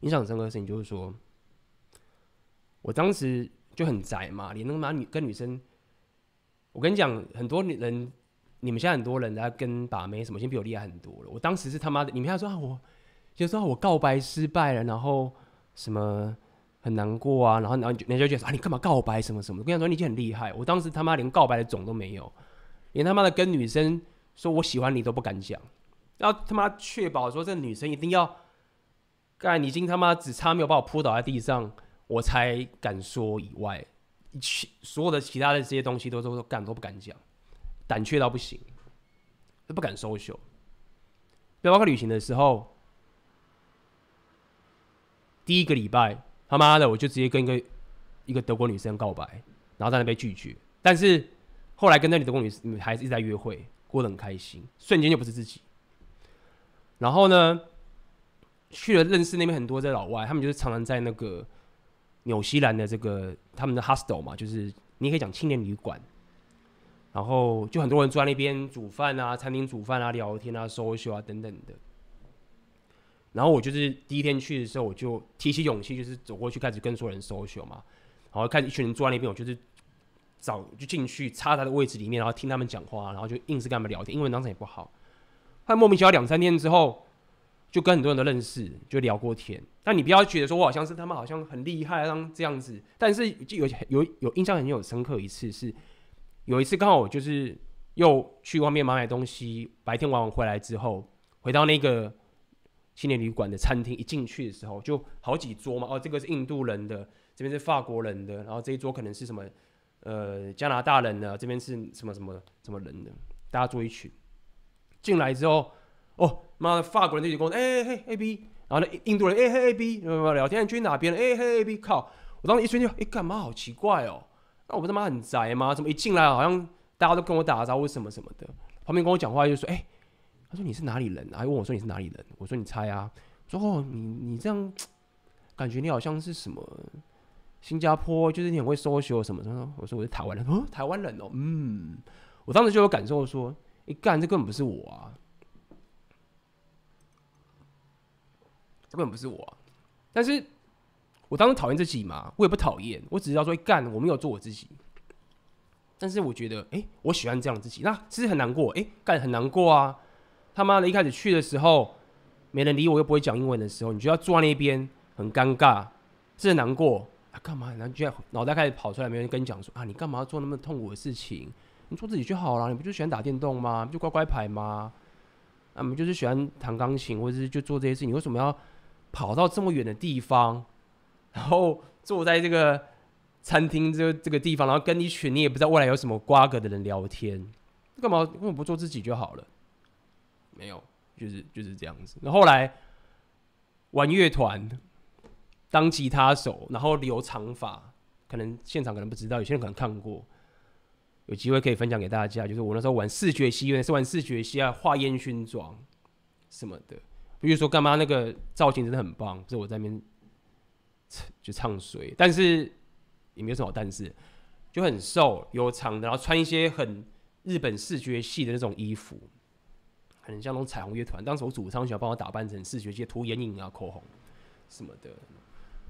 印象很深刻的事情就是说，我当时就很宅嘛，连那个女跟女生，我跟你讲，很多女人，你们现在很多人在跟把妹什么，已经比我厉害很多了。我当时是他妈的，你们要说啊，我就说我告白失败了，然后什么很难过啊，然后然后人家就觉得啊，你干嘛告白什么什么？跟你说，你已经很厉害。我当时他妈连告白的种都没有，连他妈的跟女生说我喜欢你都不敢讲，要他妈确保说这女生一定要。干你已经他妈只差没有把我扑倒在地上，我才敢说以外，其所有的其他的这些东西都都都干都不敢讲，胆怯到不行，都不敢收手。背包客旅行的时候，第一个礼拜他妈的我就直接跟一个一个德国女生告白，然后在那被拒绝。但是后来跟那女德国女女孩子一直在约会，过得很开心，瞬间就不是自己。然后呢？去了认识那边很多的老外，他们就是常常在那个纽西兰的这个他们的 hostel 嘛，就是你可以讲青年旅馆，然后就很多人坐在那边煮饭啊，餐厅煮饭啊，聊天啊，social 啊等等的。然后我就是第一天去的时候，我就提起勇气，就是走过去开始跟所有人 social 嘛，然后看一群人坐在那边，我就是找就进去插他的位置里面，然后听他们讲话，然后就硬是跟他们聊天，英文当时也不好。后来莫名其妙两三天之后。就跟很多人都认识，就聊过天。但你不要觉得说我好像是他们好像很厉害，像这样子。但是就有有有印象很有深刻一次是，有一次刚好我就是又去外面买买东西，白天玩完回来之后，回到那个青年旅馆的餐厅，一进去的时候就好几桌嘛。哦，这个是印度人的，这边是法国人的，然后这一桌可能是什么呃加拿大人的，这边是什么什么什么人的，大家坐一群。进来之后，哦。妈的，法国人就跟我：“哎嘿，A B。”然后那印度人：“哎嘿，A B。”聊天去哪边？哎嘿，A B。靠！我当时一瞬间，哎，干嘛？好奇怪哦。那我不他妈很宅吗？怎么一进来好像大家都跟我打招呼什么什么的？旁边跟我讲话就说：“哎，他说你是哪里人啊？”还问我说：“你是哪里人？”我说：“你猜啊。”说：“哦，你你这样 感觉你好像是什么新加坡，就是你很会 social 什么什么。”我说：“我是台湾人。”哦，台湾人哦，嗯。我当时就有感受说：“一干，这根本不是我啊。”根本不是我、啊，但是我当时讨厌自己嘛，我也不讨厌，我只是要说干，我没有做我自己。但是我觉得，哎、我喜欢这样自己，那其实很难过，哎、干很难过啊！他妈的，一开始去的时候，没人理我，又不会讲英文的时候，你就要坐在那边，很尴尬，是很难过啊！干嘛？然后就脑袋开始跑出来，没人跟你讲说啊，你干嘛要做那么痛苦的事情？你做自己就好了，你不就喜欢打电动吗？不就乖乖牌吗？啊，你就是喜欢弹钢琴，或者是就做这些事情，你为什么要？跑到这么远的地方，然后坐在这个餐厅这个这个地方，然后跟一群你也不知道未来有什么瓜葛的人聊天，干嘛？为什么不做自己就好了？没有，就是就是这样子。那后，来玩乐团，当吉他手，然后留长发，可能现场可能不知道，有些人可能看过，有机会可以分享给大家。就是我那时候玩视觉系，原来是玩视觉系啊，画烟熏妆什么的。比如说干嘛那个造型真的很棒，是我在那边就唱水，但是也没有什么好但是，就很瘦有长的，然后穿一些很日本视觉系的那种衣服，很像那种彩虹乐团。当时我主唱喜欢帮我打扮成视觉系，涂眼影啊、口红什么的，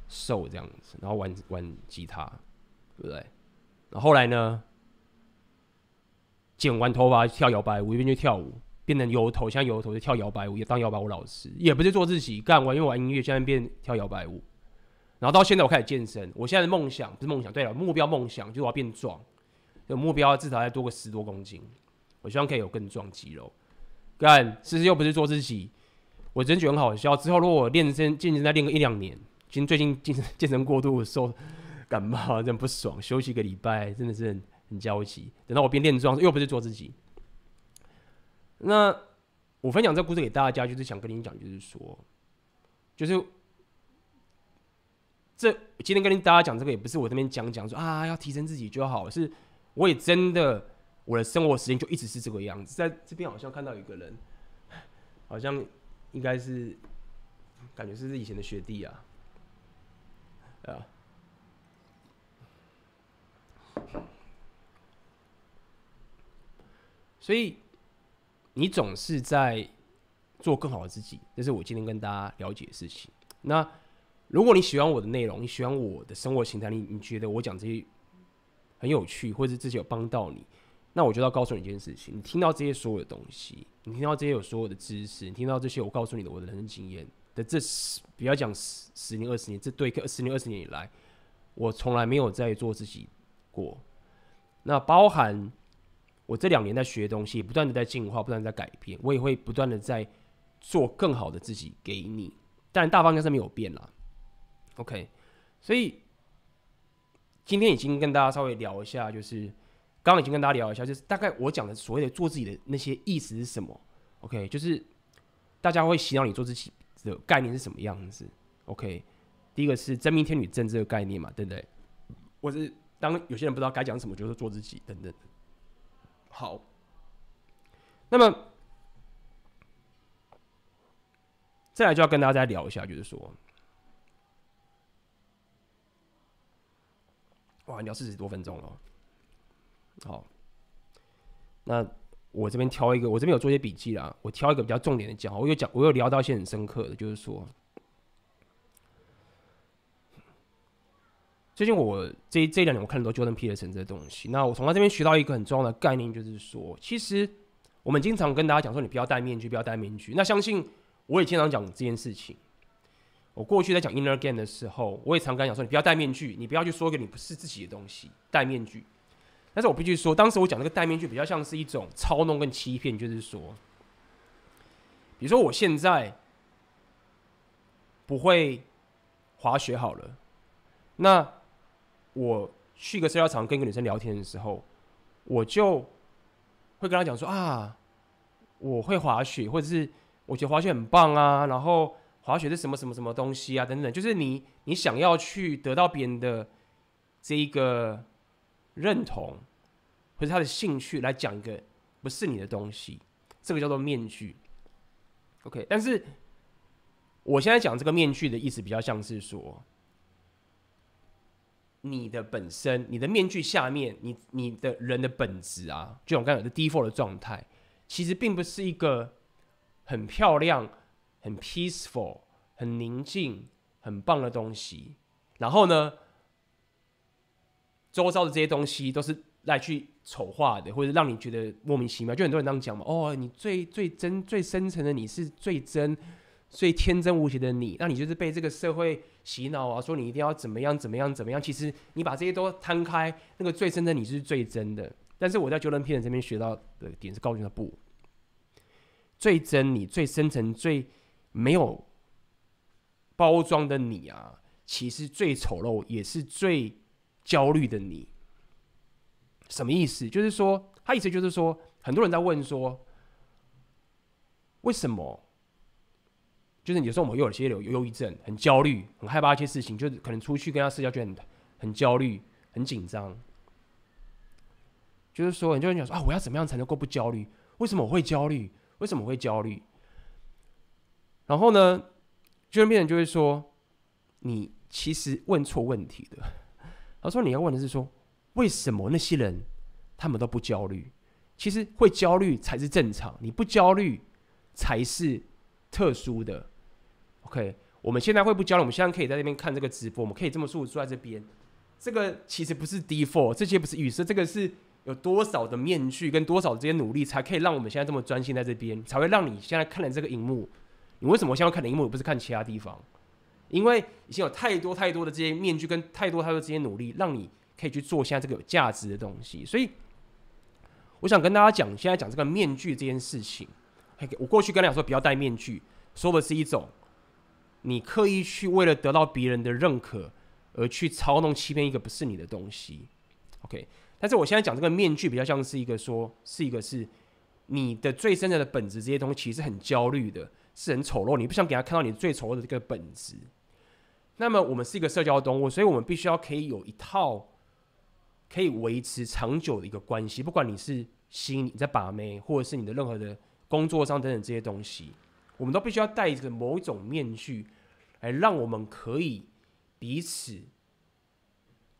瘦这样子，然后玩玩吉他，对不对？然后后来呢，剪完头发跳摇摆舞，一边去跳舞。变成油头，现在油头就跳摇摆舞，也当摇摆舞老师，也不是做自己干完，因为玩音乐，现在变跳摇摆舞。然后到现在我开始健身，我现在的梦想不是梦想，对了，目标梦想就是我要变壮，有目标至少要多个十多公斤，我希望可以有更壮肌肉。干，其实又不是做自己，我真觉得很好笑。之后如果我练身健身再练个一两年，其实最近健身健身过度受感冒，真不爽，休息个礼拜真的是很很焦急。等到我变练壮，又不是做自己。那我分享这故事给大家，就是想跟你讲，就是说，就是这今天跟大家讲这个，也不是我这边讲讲说啊要提升自己就好，是我也真的我的生活时间就一直是这个样子。在这边好像看到一个人，好像应该是感觉是以前的学弟啊，啊，所以。你总是在做更好的自己，这是我今天跟大家了解的事情。那如果你喜欢我的内容，你喜欢我的生活形态，你你觉得我讲这些很有趣，或者是自己有帮到你，那我就要告诉你一件事情：你听到这些所有的东西，你听到这些有所有的知识，你听到这些我告诉你的我的人生经验的这十，不要讲十十年二十年，这对十年二十年以来，我从来没有在做自己过。那包含我这两年在学东西，不断的在进化，不断在改变，我也会不断的在做更好的自己给你。但大方向是没有变啦。OK，所以今天已经跟大家稍微聊一下，就是刚刚已经跟大家聊一下，就是大概我讲的所谓的做自己的那些意思是什么？OK，就是大家会洗脑你做自己的概念是什么样子？OK，第一个是真命天女症这个概念嘛，对不对？或是当有些人不知道该讲什么，就是做自己等等。好，那么再来就要跟大家再聊一下，就是说，哇，聊四十多分钟了。好，那我这边挑一个，我这边有做一些笔记啦，我挑一个比较重点的讲。我有讲，我有聊到一些很深刻的，就是说。最近我这这两年我看很多 Jordan Peterson 这东西，那我从他这边学到一个很重要的概念，就是说，其实我们经常跟大家讲说，你不要戴面具，不要戴面具。那相信我也经常讲这件事情。我过去在讲 Inner Game 的时候，我也常跟他讲说，你不要戴面具，你不要去说一个你不是自己的东西，戴面具。但是我必须说，当时我讲那个戴面具比较像是一种操弄跟欺骗，就是说，比如说我现在不会滑雪好了，那。我去一个社交场跟一个女生聊天的时候，我就会跟她讲说啊，我会滑雪，或者是我觉得滑雪很棒啊，然后滑雪是什么什么什么东西啊，等等，就是你你想要去得到别人的这一个认同，或者他的兴趣来讲一个不是你的东西，这个叫做面具。OK，但是我现在讲这个面具的意思比较像是说。你的本身，你的面具下面，你你的人的本质啊，就我刚才的 default 的状态，其实并不是一个很漂亮、很 peaceful、很宁静、很棒的东西。然后呢，周遭的这些东西都是来去丑化的，或者让你觉得莫名其妙。就很多人这样讲嘛，哦，你最最真、最深层的你是最真。最天真无邪的你，那你就是被这个社会洗脑啊，说你一定要怎么样怎么样怎么样。其实你把这些都摊开，那个最真的你是最真的。但是我在 Jordan Peterson 这边学到的点是告诉他不，最真你最深层最没有包装的你啊，其实最丑陋也是最焦虑的你。什么意思？就是说，他意思就是说，很多人在问说，为什么？就是有时候我们又有些有忧郁症，很焦虑，很害怕一些事情，就是可能出去跟他社交就很很焦虑、很紧张。就是说，你就会讲说啊，我要怎么样才能够不焦虑？为什么我会焦虑？为什么我会焦虑？然后呢，就变成就会说，你其实问错问题的。他说你要问的是说，为什么那些人他们都不焦虑？其实会焦虑才是正常，你不焦虑才是特殊的。OK，我们现在会不焦虑？我们现在可以在这边看这个直播，我们可以这么舒服坐在这边。这个其实不是 default，这些不是预设，这个是有多少的面具跟多少的这些努力，才可以让我们现在这么专心在这边，才会让你现在看了这个荧幕。你为什么现在看的荧幕，不是看其他地方？因为已经有太多太多的这些面具跟太多太多这些努力，让你可以去做现在这个有价值的东西。所以，我想跟大家讲，现在讲这个面具这件事情。我过去跟大家说，不要戴面具，说的是一种。你刻意去为了得到别人的认可而去操弄、欺骗一个不是你的东西，OK？但是我现在讲这个面具比较像是一个说，是一个是你的最深层的本质，这些东西其实很焦虑的，是很丑陋，你不想给他看到你最丑陋的这个本质。那么我们是一个社交动物，所以我们必须要可以有一套可以维持长久的一个关系，不管你是心你在把妹，或者是你的任何的工作上等等这些东西。我们都必须要戴着某一种面具，来让我们可以彼此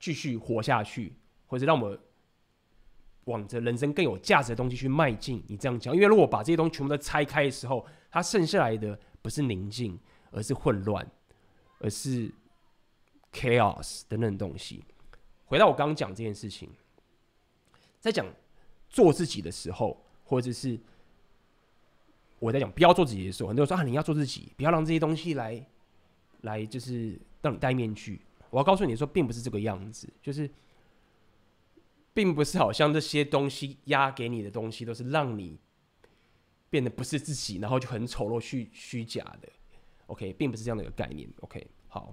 继续活下去，或者让我们往着人生更有价值的东西去迈进。你这样讲，因为如果把这些东西全部都拆开的时候，它剩下来的不是宁静，而是混乱，而是 chaos 等等东西。回到我刚刚讲这件事情，在讲做自己的时候，或者是我在讲不要做自己的时候，很多人说啊，你要做自己，不要让这些东西来来就是让你戴面具。我要告诉你说，并不是这个样子，就是。并不是好像这些东西压给你的东西都是让你变得不是自己，然后就很丑陋、虚虚假的。OK，并不是这样的一个概念。OK，好。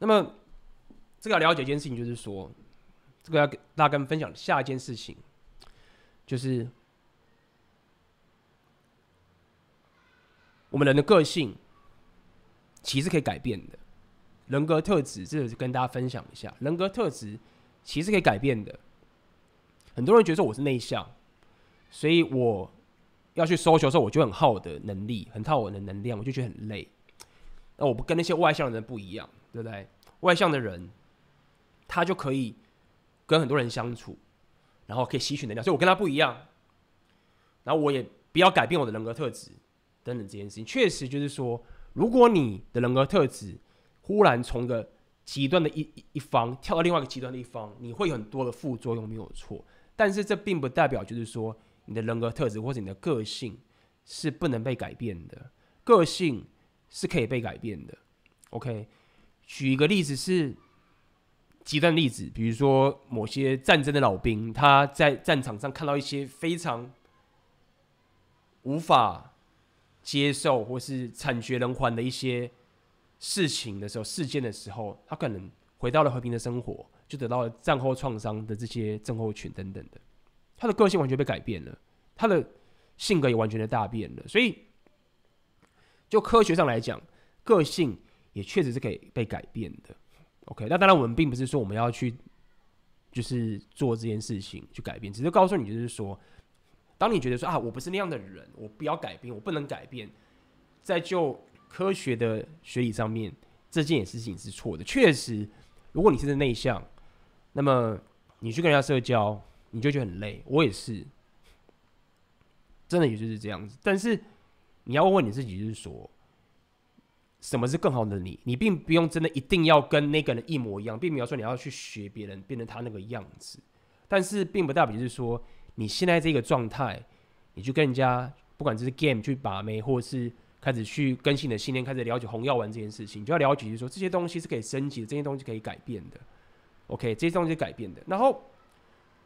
那么，这个要了解一件事情，就是说，这个要跟大家跟分享下一件事情，就是我们人的个性。其实可以改变的，人格特质，这个是跟大家分享一下。人格特质其实可以改变的。很多人觉得我是内向，所以我要去 social 的时候，我就很耗我的能力，很耗我的能量，我就觉得很累。那我不跟那些外向的人不一样，对不对？外向的人他就可以跟很多人相处，然后可以吸取能量，所以我跟他不一样。然后我也不要改变我的人格特质等等这件事情，确实就是说。如果你的人格特质忽然从个极端的一一方跳到另外一个极端的一方，你会有很多的副作用，没有错。但是这并不代表就是说你的人格特质或者你的个性是不能被改变的，个性是可以被改变的。OK，举一个例子是极端例子，比如说某些战争的老兵，他在战场上看到一些非常无法。接受或是惨绝人寰的一些事情的时候，事件的时候，他可能回到了和平的生活，就得到了战后创伤的这些症候群等等的，他的个性完全被改变了，他的性格也完全的大变了。所以，就科学上来讲，个性也确实是可以被改变的。OK，那当然我们并不是说我们要去就是做这件事情去改变，只是告诉你，就是说。当你觉得说啊，我不是那样的人，我不要改变，我不能改变，在就科学的学理上面，这件事情是错的。确实，如果你是内向，那么你去跟人家社交，你就觉得很累。我也是，真的也就是这样子。但是你要问问你自己，就是说，什么是更好的你？你并不用真的一定要跟那个人一模一样，并没有说你要去学别人变成他那个样子。但是并不代表就是说。你现在这个状态，你去跟人家，不管这是 game 去把妹，或者是开始去更新你的信念，开始了解红药丸这件事情，你就要了解，就是说这些东西是可以升级的，这些东西可以改变的。OK，这些东西改变的。然后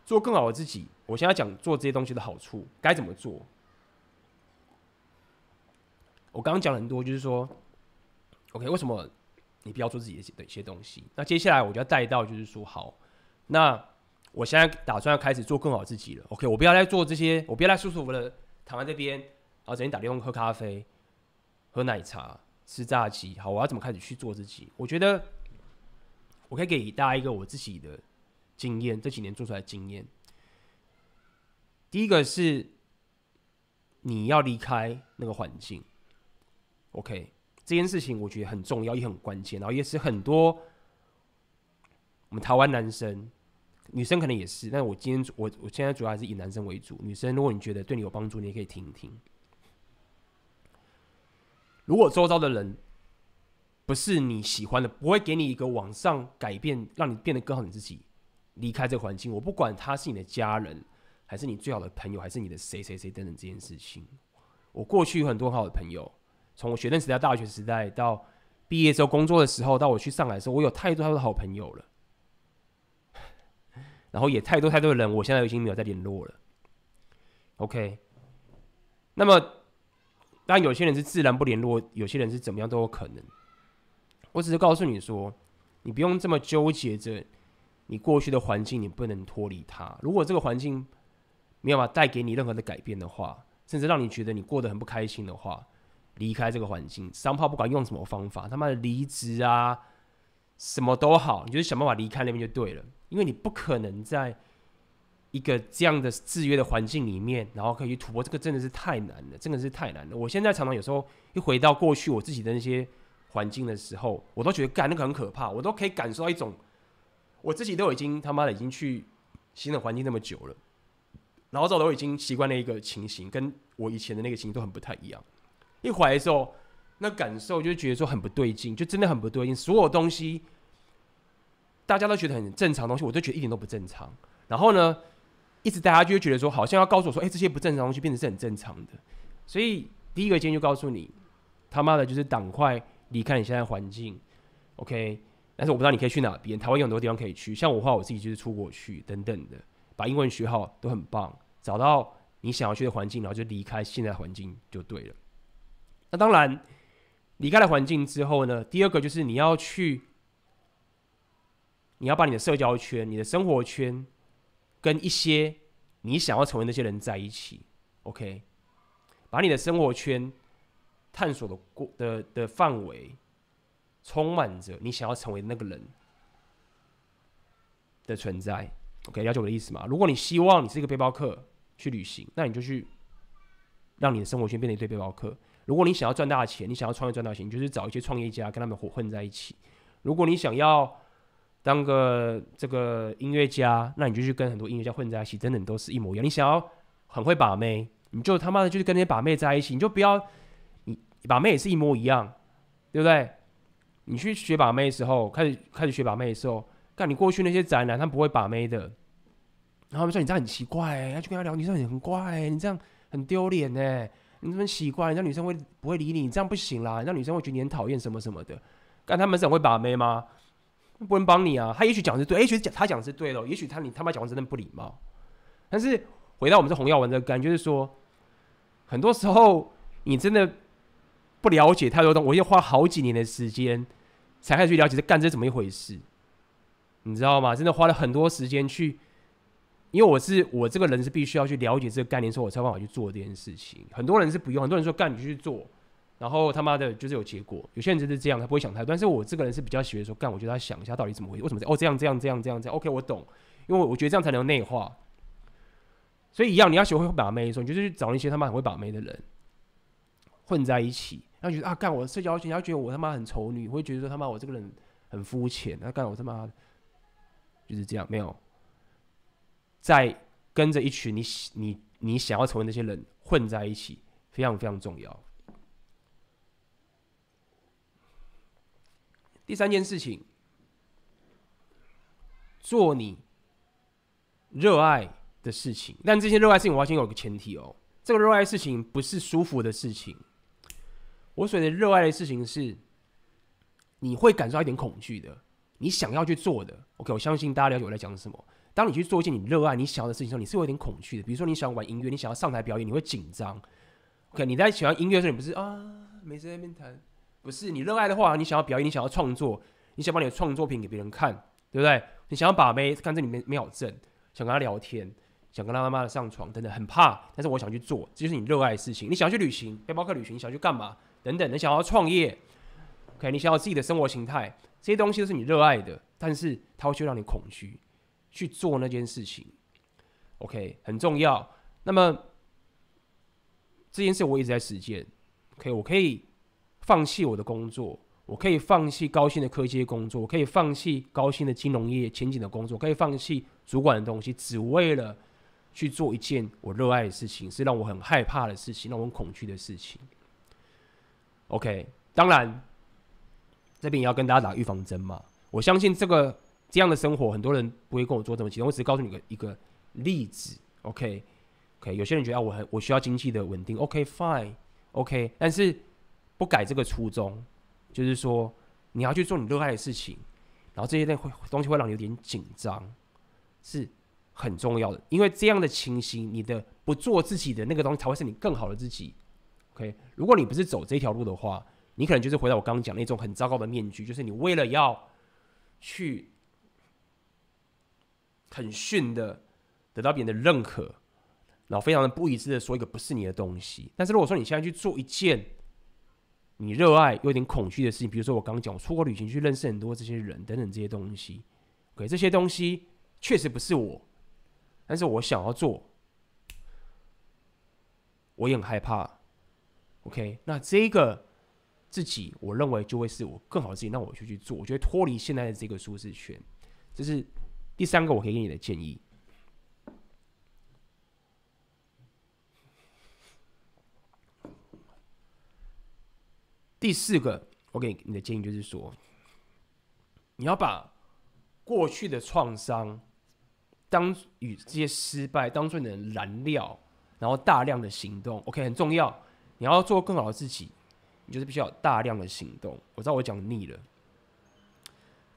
做更好的自己，我现在讲做这些东西的好处，该怎么做？我刚刚讲了很多，就是说，OK，为什么你不要做自己的一些东西？那接下来我就要带到，就是说，好，那。我现在打算要开始做更好自己了。OK，我不要再做这些，我不要再舒舒服服的躺在这边，然后整天打电话、喝咖啡、喝奶茶、吃炸鸡。好，我要怎么开始去做自己？我觉得我可以给大家一个我自己的经验，这几年做出来的经验。第一个是你要离开那个环境。OK，这件事情我觉得很重要，也很关键，然后也是很多我们台湾男生。女生可能也是，但我今天我我现在主要还是以男生为主。女生，如果你觉得对你有帮助，你也可以听一听。如果周遭的人不是你喜欢的，不会给你一个往上改变，让你变得更好你自己，离开这个环境。我不管他是你的家人，还是你最好的朋友，还是你的谁谁谁等等这件事情。我过去有很多很好的朋友，从学生时代、大学时代到毕业之后工作的时候，到我去上海的时候，我有太多太多的好朋友了。然后也太多太多的人，我现在已经没有再联络了。OK，那么当然有些人是自然不联络，有些人是怎么样都有可能。我只是告诉你说，你不用这么纠结着你过去的环境，你不能脱离它。如果这个环境没有办法带给你任何的改变的话，甚至让你觉得你过得很不开心的话，离开这个环境，商炮不管用什么方法，他妈的离职啊，什么都好，你就想办法离开那边就对了。因为你不可能在一个这样的制约的环境里面，然后可以去突破，这个真的是太难了，真的是太难了。我现在常常有时候一回到过去我自己的那些环境的时候，我都觉得干那个很可怕，我都可以感受到一种我自己都已经他妈的已经去新的环境那么久了，然后这都已经习惯了一个情形，跟我以前的那个情形都很不太一样。一回来的时候，那感受就觉得说很不对劲，就真的很不对劲。所有东西大家都觉得很正常东西，我都觉得一点都不正常。然后呢，一直大家就会觉得说，好像要告诉我说，哎，这些不正常的东西变成是很正常的。所以第一个建议就告诉你，他妈的，就是赶快离开你现在环境，OK。但是我不知道你可以去哪边，台湾有很多地方可以去。像我话，我自己就是出国去等等的，把英文学好都很棒。找到你想要去的环境，然后就离开现在环境就对了。那当然，离开了环境之后呢，第二个就是你要去，你要把你的社交圈、你的生活圈，跟一些你想要成为那些人在一起。OK，把你的生活圈探索的过的的范围。充满着你想要成为那个人的存在，OK，了解我的意思吗？如果你希望你是一个背包客去旅行，那你就去让你的生活圈变成一堆背包客。如果你想要赚大钱，你想要创业赚大钱，你就是找一些创业家跟他们混混在一起。如果你想要当个这个音乐家，那你就去跟很多音乐家混在一起，真的都是一模一样。你想要很会把妹，你就他妈的就是跟那些把妹在一起，你就不要你把妹也是一模一样，对不对？你去学把妹的时候，开始开始学把妹的时候，看你过去那些宅男，他不会把妹的，然后他们说你这样很奇怪、欸，要去跟他聊，你这样很怪、你这样很丢脸呢，你这么奇怪，人家女生会不会理你？你这样不行啦，人家女生会觉得你很讨厌什么什么的。但他们是很会把妹吗？不能帮你啊。他也许讲的是对，也许讲他讲的是对的，也许他你他妈讲话真的不礼貌。但是回到我们这红药丸的感觉，是说，很多时候你真的不了解太多东西，我要花好几年的时间。才开始去了解这干这怎么一回事，你知道吗？真的花了很多时间去，因为我是我这个人是必须要去了解这个概念，所以我才有办法去做这件事情。很多人是不用，很多人说干你就去做，然后他妈的就是有结果。有些人就是这样，他不会想太多。但是我这个人是比较喜欢说干，我觉得他想一下到底怎么回事，为什么？哦这样这样这样这样这样，OK 我懂，因为我觉得这样才能内化。所以一样，你要学会把妹的时候，你就是去找那些他妈很会把妹的人混在一起。然后觉得啊，干我的社交圈，他觉得我他妈很丑女，会觉得说他妈我这个人很肤浅，他干我他妈就是这样，没有在跟着一群你你你想要成为那些人混在一起，非常非常重要。第三件事情，做你热爱的事情，但这些热爱事情我要先有个前提哦，这个热爱事情不是舒服的事情。我所谓的热爱的事情是，你会感受到一点恐惧的，你想要去做的。OK，我相信大家了解我在讲什么。当你去做一件你热爱、你想要的事情的时候，你是会有点恐惧的。比如说，你想要玩音乐，你想要上台表演，你会紧张。OK，你在喜欢音乐的时候，你不是啊，没事在那边弹，不是你热爱的话，你想要表演，你想要创作，你想把你的创作品给别人看，对不对？你想要把妹，看这里面没有证，想跟他聊天，想跟他妈妈的上床，等等，很怕。但是我想去做，这就是你热爱的事情。你想要去旅行，背包客旅行，你想要去干嘛？等等，你想要创业，OK，你想要自己的生活形态，这些东西都是你热爱的，但是它会去让你恐惧去做那件事情，OK，很重要。那么这件事我一直在实践，OK，我可以放弃我的工作，我可以放弃高薪的科技工作，我可以放弃高薪的金融业前景的工作，我可以放弃主管的东西，只为了去做一件我热爱的事情，是让我很害怕的事情，让我很恐惧的事情。OK，当然，这边也要跟大家打预防针嘛。我相信这个这样的生活，很多人不会跟我做这么激动。我只是告诉你个一个例子。OK，OK，、有些人觉得，我很我需要经济的稳定。OK，Fine，OK，、但是不改这个初衷，就是说你要去做你热爱的事情，然后这些东会东西会让你有点紧张，是很重要的。因为这样的情形，你的不做自己的那个东西，才会是你更好的自己。OK，如果你不是走这条路的话，你可能就是回到我刚刚讲那种很糟糕的面具，就是你为了要去很逊的得到别人的认可，然后非常的不一致的说一个不是你的东西。但是如果说你现在去做一件你热爱又有点恐惧的事情，比如说我刚刚讲我出国旅行去认识很多这些人等等这些东西，OK，这些东西确实不是我，但是我想要做，我也很害怕。OK，那这个自己，我认为就会是我更好的自己。那我就去做，我觉得脱离现在的这个舒适圈，这是第三个，我可以给你的建议。第四个，我给你的建议就是说，你要把过去的创伤当与这些失败当做你的燃料，然后大量的行动。OK，很重要。你要做更好的自己，你就是必须要大量的行动。我知道我讲腻了，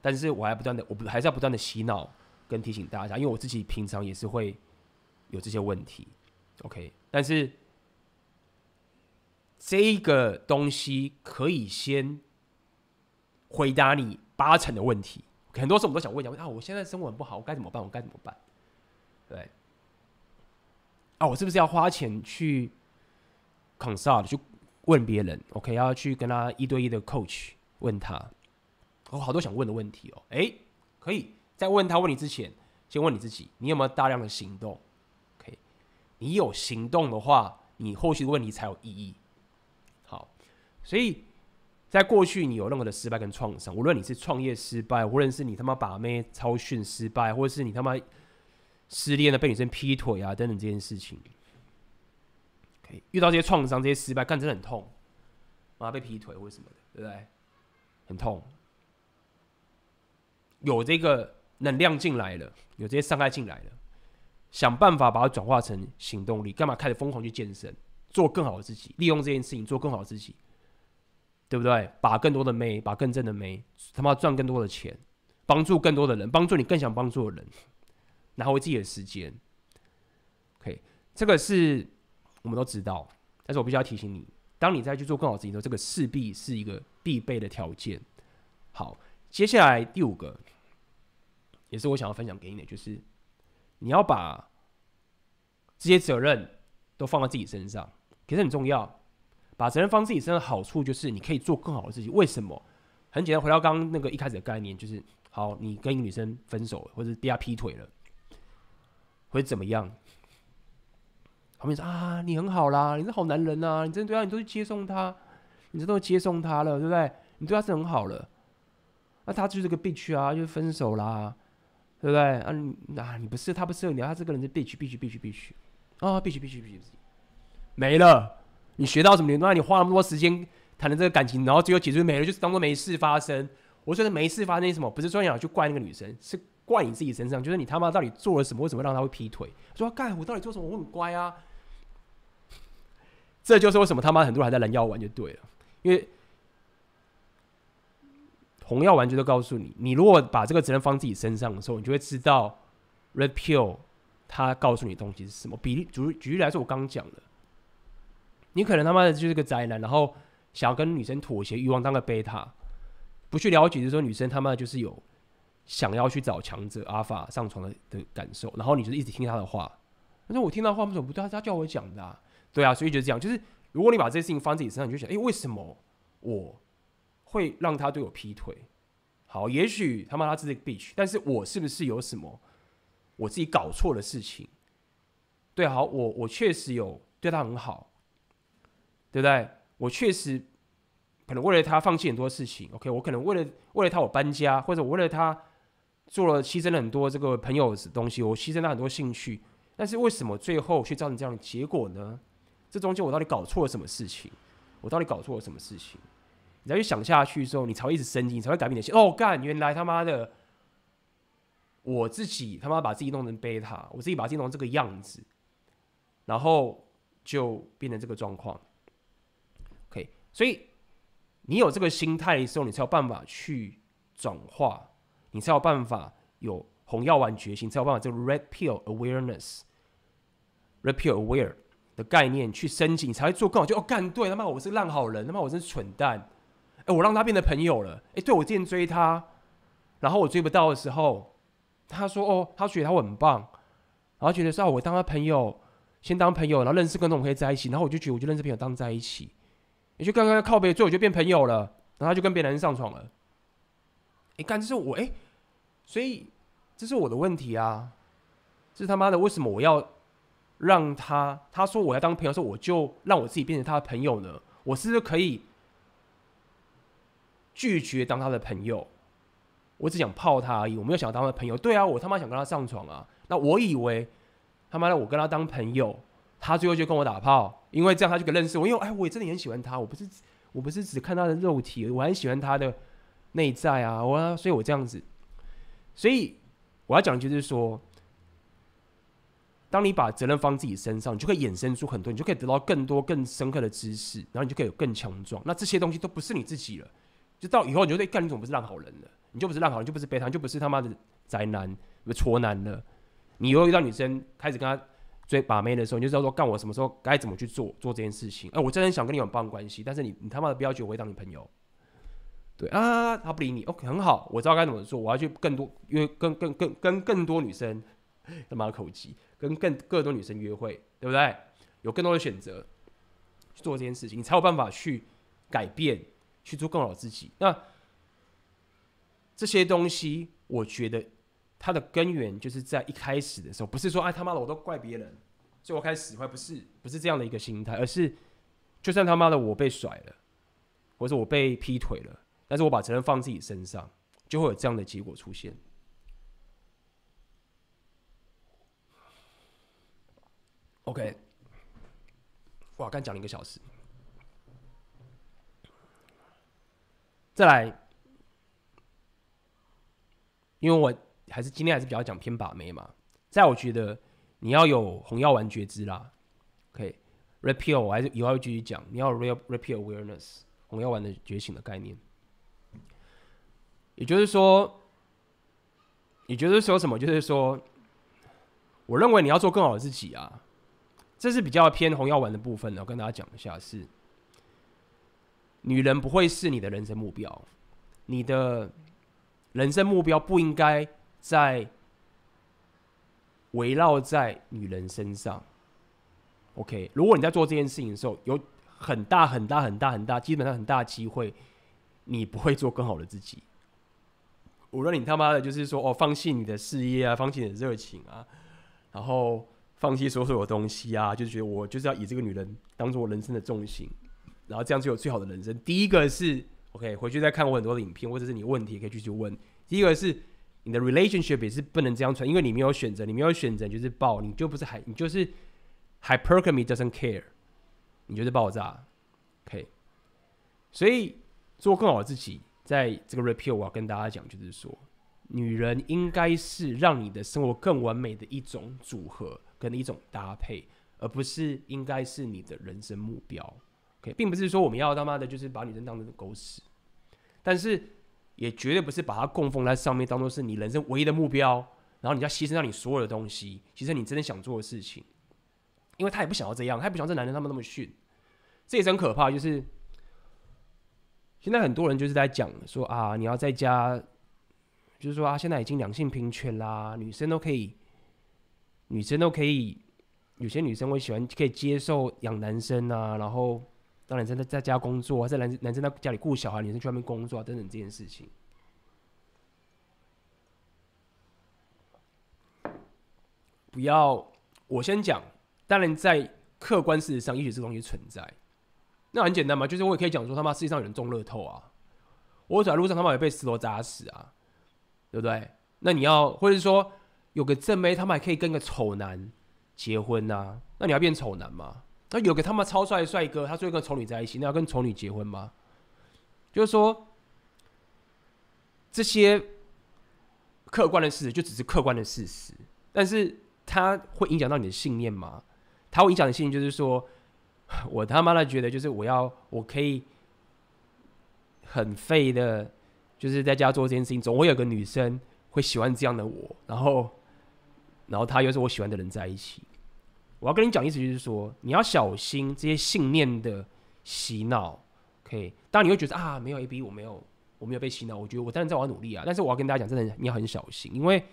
但是我还不断的，我不还是要不断的洗脑。跟提醒大家，因为我自己平常也是会有这些问题。OK，但是。这个东西可以先回答你八成的问题。很多时候我们都想问一下：啊，我现在生活很不好，我该怎么办？我该怎么办？对。啊，我是不是要花钱去 consult 去问别人？OK，要去跟他一对一的 coach 问他。我好多想问的问题哦。哎，可以在问他问你之前，先问你自己：你有没有大量的行动？OK，你有行动的话，你后续的问题才有意义。好所以，在过去你有任何的失败跟创伤，无论你是创业失败，无论是你他妈把妹超训失败，或者是你他妈失恋了被女生劈腿啊等等这件事情，OK，遇到这些创伤、这些失败，干真的很痛，妈被劈腿或者什么的，对不对？很痛，有这个能量进来了，有这些伤害进来了，想办法把它转化成行动力，干嘛开始疯狂去健身，做更好的自己，利用这件事情做更好的自己。对不对？把更多的妹，把更正的妹，他妈赚更多的钱，帮助更多的人，帮助你更想帮助的人，拿回自己的时间。OK，这个是我们都知道，但是我必须要提醒你，当你再去做更好自己的时候，这个势必是一个必备的条件。好，接下来第五个，也是我想要分享给你的，就是你要把这些责任都放在自己身上，其实很重要。把责任放自己身上的好处就是你可以做更好的自己。为什么？很简单，回到刚刚那个一开始的概念，就是好，你跟一个女生分手了，或者第二劈腿了，会怎么样？后面说啊，你很好啦，你是好男人啊，你真的对啊，你都去接送他，你这都接送他了，对不对？你对他是很好了，那、啊、他就是个 bitch 啊，就分手啦，对不对？啊，你啊，你不是他不适合你，他这个人是 bitch，bitch，bitch，bitch，啊，bitch，bitch，bitch，bitch，没了。你学到什么？那你花那么多时间谈的这个感情，然后最后结束没了，就是当做没事发生。我说的没事发生什么？不是专门去怪那个女生，是怪你自己身上。就是你他妈到底做了什么？为什么让他会劈腿？说干我到底做什么？我很乖啊。这就是为什么他妈很多人还在蓝药丸就对了，因为红药丸就都告诉你，你如果把这个责任放自己身上的时候，你就会知道 Red Pill 他告诉你的东西是什么。比例举举例来说，我刚讲的。你可能他妈的就是个宅男，然后想要跟女生妥协，欲望当个贝塔，不去了解，就是说女生他妈的就是有想要去找强者阿法上床的的感受，然后你就一直听他的话。但是我听到话为什么不对？他叫我讲的，啊，对啊，所以就是这样，就是如果你把这些事情放自己身上，你就想，哎，为什么我会让他对我劈腿？好，也许他妈他是个 bitch，但是我是不是有什么我自己搞错的事情？对，好，我我确实有对他很好。对不对？我确实可能为了他放弃很多事情。OK，我可能为了为了他我搬家，或者我为了他做了牺牲了很多这个朋友的东西，我牺牲了很多兴趣。但是为什么最后却造成这样的结果呢？这中间我到底搞错了什么事情？我到底搞错了什么事情？你再去想下去之后，你才会一直升级，你才会改变你的心。哦，干，原来他妈的我自己他妈把自己弄成贝塔，我自己把自己弄成这个样子，然后就变成这个状况。OK，所以，你有这个心态的时候，你才有办法去转化，你才有办法有红药丸觉醒，才有办法这个 red pill awareness，red pill aware 的概念去升级，你才会做更好。就哦，干对，他妈我是烂好人，他妈我是蠢蛋。我让他变得朋友了。哎，对我之前追他，然后我追不到的时候，他说哦，他觉得他很棒，然后觉得说啊，我当他朋友，先当朋友，然后认识更多，我们可以在一起。然后我就觉得，我就认识朋友当在一起。你就刚刚靠北，最后就变朋友了，然后他就跟别人上床了。你看，这是我哎，所以这是我的问题啊！这是他妈的，为什么我要让他？他说我要当朋友，说我就让我自己变成他的朋友呢？我是不是可以拒绝当他的朋友？我只想泡他而已，我没有想要当他的朋友。对啊，我他妈想跟他上床啊！那我以为他妈的，我跟他当朋友。他最后就跟我打炮，因为这样他就可以认识我。因为哎，我也真的很喜欢他，我不是我不是只看他的肉体，我很喜欢他的内在啊，我啊，所以我这样子。所以我要讲的就是说，当你把责任放自己身上，你就可以衍生出很多，你就可以得到更多更深刻的知识，然后你就可以有更强壮。那这些东西都不是你自己了，就到以后你就得干，你总不是烂好人了，你就不是烂好人，就不是悲惨，就不是他妈的宅男、挫男了。你以后遇到女生开始跟他。追把妹的时候，你就知道说，干我什么时候该怎么去做做这件事情。哎、我真的想跟你有帮关系，但是你你他妈的不要觉得我会当你朋友。对啊，他不理你，OK，很好，我知道该怎么做。我要去更多约跟更更跟更多女生，他妈的口技，跟更更多女生约会，对不对？有更多的选择去做这件事情，你才有办法去改变，去做更好的自己。那这些东西，我觉得。它的根源就是在一开始的时候，不是说哎他妈的我都怪别人，所以我开始使坏，不是不是这样的一个心态，而是就算他妈的我被甩了，或者我被劈腿了，但是我把责任放自己身上，就会有这样的结果出现。OK，哇，刚讲了一个小时，再来，因为我。还是今天还是比较讲偏把妹嘛，在我觉得你要有红药丸觉知啦，OK，Red Pill 我还是以后会继续讲，你要 Real repeal Awareness 红药丸的觉醒的概念，也就是说，也就是说什么？就是说，我认为你要做更好的自己啊，这是比较偏红药丸的部分呢。我跟大家讲一下是，女人不会是你的人生目标，你的人生目标不应该。在围绕在女人身上，OK。如果你在做这件事情的时候，有很大很大很大很大，基本上很大机会，你不会做更好的自己。无论你他妈的，就是说哦，放弃你的事业啊，放弃你的热情啊，然后放弃所有的东西啊，就觉得我就是要以这个女人当做我人生的重心，然后这样就有最好的人生。第一个是 OK，回去再看我很多的影片，或者是你问题可以继续问。第一个是。你的 relationship 也是不能这样传，因为你没有选择，你没有选择就是爆，你就不是海，你就是 hypergamy doesn't care，你就是爆炸，OK。所以做更好的自己，在这个 repeal 我要跟大家讲，就是说，女人应该是让你的生活更完美的一种组合跟一种搭配，而不是应该是你的人生目标，OK，并不是说我们要他妈的就是把女生当成狗屎，但是。也绝对不是把它供奉在上面，当做是你人生唯一的目标，然后你要牺牲掉你所有的东西，牺牲你真的想做的事情，因为他也不想要这样，他也不想这男人他们那么逊，这也是很可怕。就是现在很多人就是在讲说啊，你要在家，就是说啊，现在已经两性平权啦，女生都可以，女生都可以，有些女生会喜欢可以接受养男生啊，然后。当男生在在家工作，在男男生在家里顾小孩，女生去外面工作啊等等这件事情，不要我先讲。当然，在客观事实上，也许这东西存在。那很简单嘛，就是我也可以讲说，他妈世界上有人中乐透啊，我走在路上他妈也被石头砸死啊，对不对？那你要，或者是说有个正妹，他们还可以跟个丑男结婚啊，那你要变丑男吗？那有个他妈超帅的帅哥，他最后跟丑女在一起，那要跟丑女结婚吗？就是说，这些客观的事实就只是客观的事实，但是它会影响到你的信念吗？它会影响的信念就是说，我他妈的觉得就是我要我可以很废的，就是在家做这件事情，总会有个女生会喜欢这样的我，然后，然后他又是我喜欢的人在一起。我要跟你讲，意思就是说，你要小心这些信念的洗脑。OK，当你会觉得啊，没有 AB，我没有，我没有被洗脑。我觉得我当然在我要努力啊，但是我要跟大家讲，真的你要很小心，因为，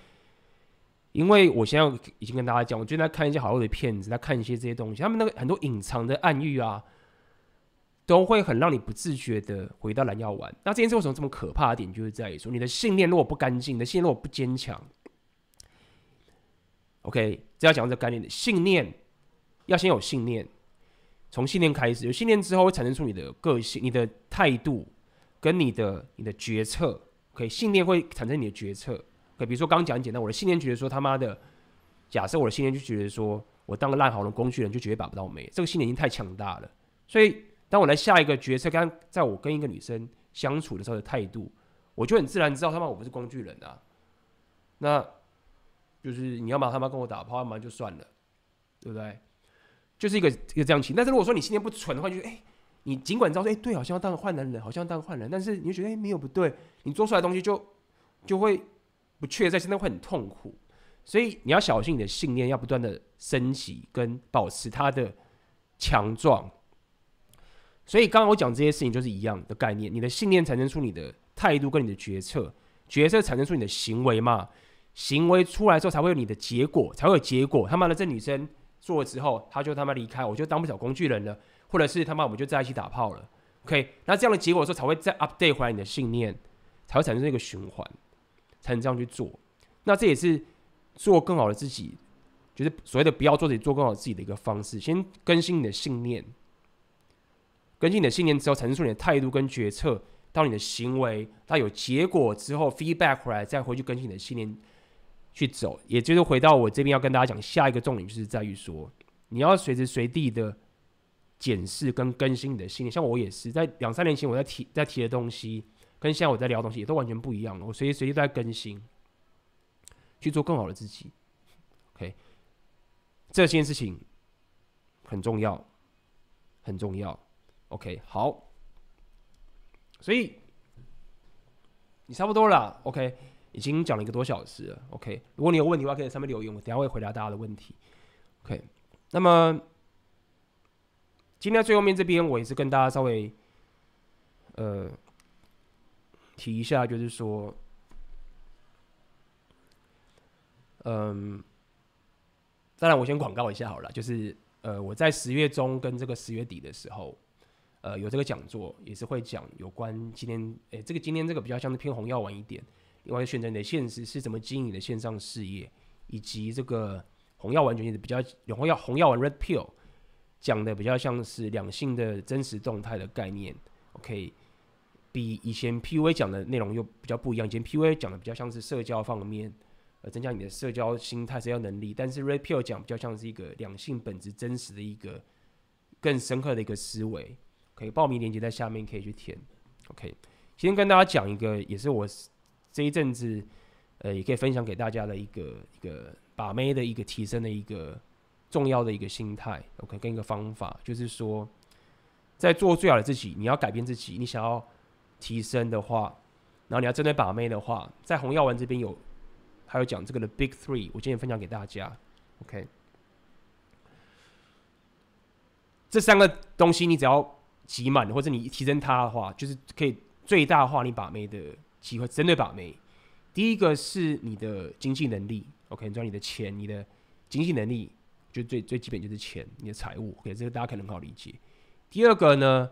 因为我现在已经跟大家讲，我最近在看一些好多的片子，在看一些这些东西，他们那个很多隐藏的暗喻啊，都会很让你不自觉的回到蓝药丸。那这件事为什么这么可怕的点，就是在于说，你的信念如果不干净，你的信念如果不坚强。OK，这要讲这个概念的信念，要先有信念，从信念开始，有信念之后会产生出你的个性、你的态度跟你的你的决策。OK，信念会产生你的决策。OK，比如说刚讲简单，我的信念觉得说他妈的，假设我的信念就觉得说我当个烂好人工具人就绝对把不到妹，这个信念已经太强大了。所以当我来下一个决策，刚在我跟一个女生相处的时候的态度，我就很自然知道他妈我不是工具人啊。那就是你要么他妈跟我打炮，要么就算了，对不对？就是一个一个这样情。但是如果说你心念不纯的话，就是哎、你尽管知道说哎、对，好像要当个坏男人，好像要当个坏人，但是你就觉得哎、没有不对，你做出来的东西就就会不确在，现在会很痛苦。所以你要小心你的信念，要不断的升级跟保持它的强壮。所以刚刚我讲这些事情就是一样的概念，你的信念产生出你的态度跟你的决策，决策产生出你的行为嘛，行为出来之后才会有你的结果，才会有结果。他妈的，这女生做了之后，她就他妈离开，我就当不了工具人了，或者是他妈我们就在一起打炮了。OK，那这样的结果的时候才会再 update 回来你的信念，才会产生这个循环，才能这样去做。那这也是。做更好的自己，就是所谓的不要做自己，做更好自己的一个方式。先更新你的信念，更新你的信念之后，产生出你的态度跟决策，到你的行为，它有结果之后，feedback 回来，再回去更新你的信念去走。也就是回到我这边要跟大家讲下一个重点，就是在于说，你要随时随地的检视跟更新你的信念。像我也是在两三年前我在提在提的东西，跟现在我在聊的东西也都完全不一样了。我随时随地都在更新。去做更好的自己，OK，这件事情很重要，很重要，OK，好，所以你差不多了，OK，已经讲了一个多小时了，OK，如果你有问题的话，可以在上面留言，我等下会回答大家的问题，OK，那么今天最后面这边，我也是跟大家稍微呃提一下，就是说。嗯，当然我先广告一下好了，就是呃我在十月中跟这个十月底的时候，呃有这个讲座，也是会讲有关今天，诶这个今天这个比较像是偏红药丸一点，另外选择你的现实是怎么经营的线上事业，以及这个红药丸卷是比较红药红药丸 Red Pill 讲的比较像是两性的真实动态的概念，OK，比以前 PUA 讲的内容又比较不一样，以前 PUA 讲的比较像是社交方面。呃，增加你的社交心态、社交能力，但是 Red Pill 讲比较像是一个两性本质真实的一个更深刻的一个思维。可以报名链接在下面可以去填。OK，先跟大家讲一个，也是我这一阵子呃，也可以分享给大家的一个一个把妹的一个提升的一个重要的一个心态。OK，跟一个方法，就是说在做最好的自己，你要改变自己，你想要提升的话，然后你要针对把妹的话，在红药丸这边有。还有讲这个的 Big Three，我今天分享给大家。OK，这三个东西你只要集满，或者你提升它的话，就是可以最大化你把妹的机会。针对把妹，第一个是你的经济能力。OK，你知道你的钱，你的经济能力，就最最基本就是钱，你的财务。OK，这个大家可能很好理解。第二个呢？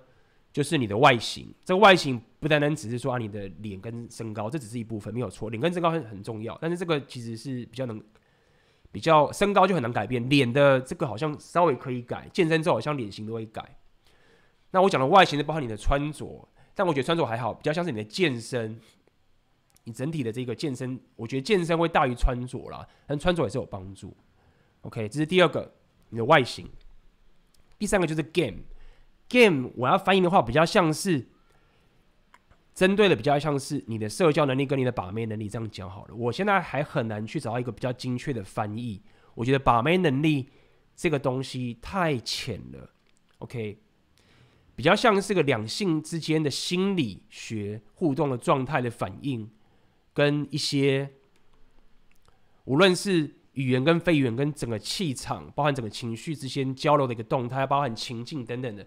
就是你的外形，这个外形不单单只是说啊，你的脸跟身高，这只是一部分，没有错，脸跟身高很很重要，但是这个其实是比较能，比较身高就很难改变，脸的这个好像稍微可以改，健身之后好像脸型都会改。那我讲的外形是包括你的穿着，但我觉得穿着还好，比较像是你的健身，你整体的这个健身，我觉得健身会大于穿着啦，但穿着也是有帮助。OK，这是第二个，你的外形。第三个就是 game。Game，我要翻译的话，比较像是针对的，比较像是你的社交能力跟你的把妹能力这样讲好了。我现在还很难去找到一个比较精确的翻译。我觉得把妹能力这个东西太浅了。OK，比较像是个两性之间的心理学互动的状态的反应，跟一些无论是语言跟非语言跟整个气场，包含整个情绪之间交流的一个动态，包含情境等等的。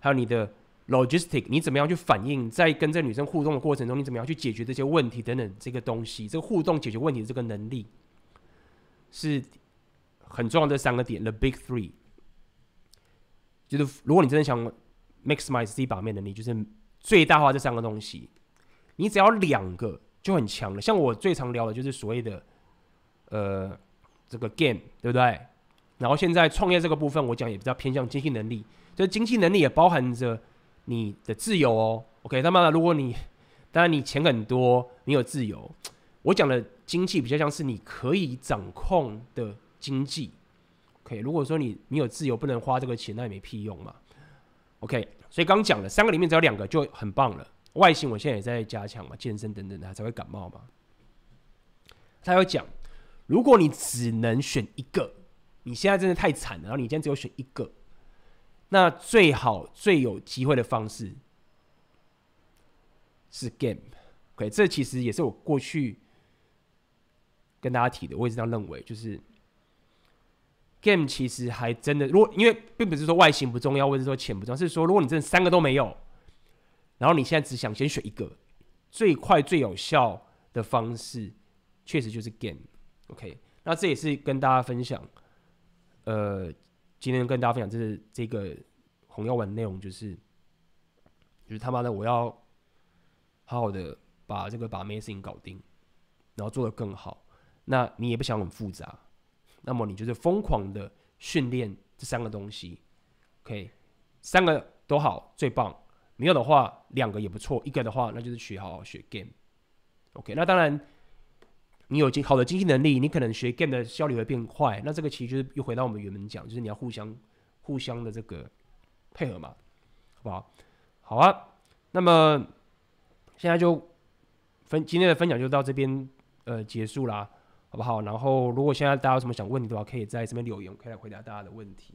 还有你的 logistic，你怎么样去反应，在跟这女生互动的过程中，你怎么样去解决这些问题等等，这个东西，这个互动解决问题的这个能力，是很重要的三个点。The big three，就是如果你真的想 maximize 自己把妹能力，就是最大化这三个东西，你只要两个就很强了。像我最常聊的就是所谓的呃这个 game，对不对？然后现在创业这个部分，我讲也比较偏向经济能力。就是经济能力也包含着你的自由哦。OK，那么，如果你当然你钱很多，你有自由。我讲的经济比较像是你可以掌控的经济。OK，如果说你你有自由，不能花这个钱，那也没屁用嘛。OK，所以刚讲了三个里面只有两个就很棒了。外形我现在也在加强嘛，健身等等的才会感冒嘛。他有讲，如果你只能选一个，你现在真的太惨了，然后你今天只有选一个，那最好最有机会的方式是 game。OK，这其实也是我过去跟大家提的，我也是这样认为，就是 game 其实还真的，如果因为并不是说外形不重要，或者说钱不重要，是说如果你真的三个都没有，然后你现在只想先选一个，最快最有效的方式，确实就是 game。OK，那这也是跟大家分享，呃，今天跟大家分享，这是这个红药丸内容，就是就是他妈的，我要好好的把这个把妹事情搞定，然后做得更好。那你也不想很复杂，那么你就是疯狂的训练这三个东西，OK，三个都好最棒。没有的话，两个也不错；一个的话，那就是学好好学 game。OK，那当然，你有经好的经济能力，你可能学 game 的效率会变快。那这个其实就是又回到我们原本讲，就是你要互相互相的这个配合嘛，好不好？好啊。那么现在就分今天的分享就到这边呃结束啦，好不好？然后如果现在大家有什么想问题的话，可以在这边留言，我可以来回答大家的问题。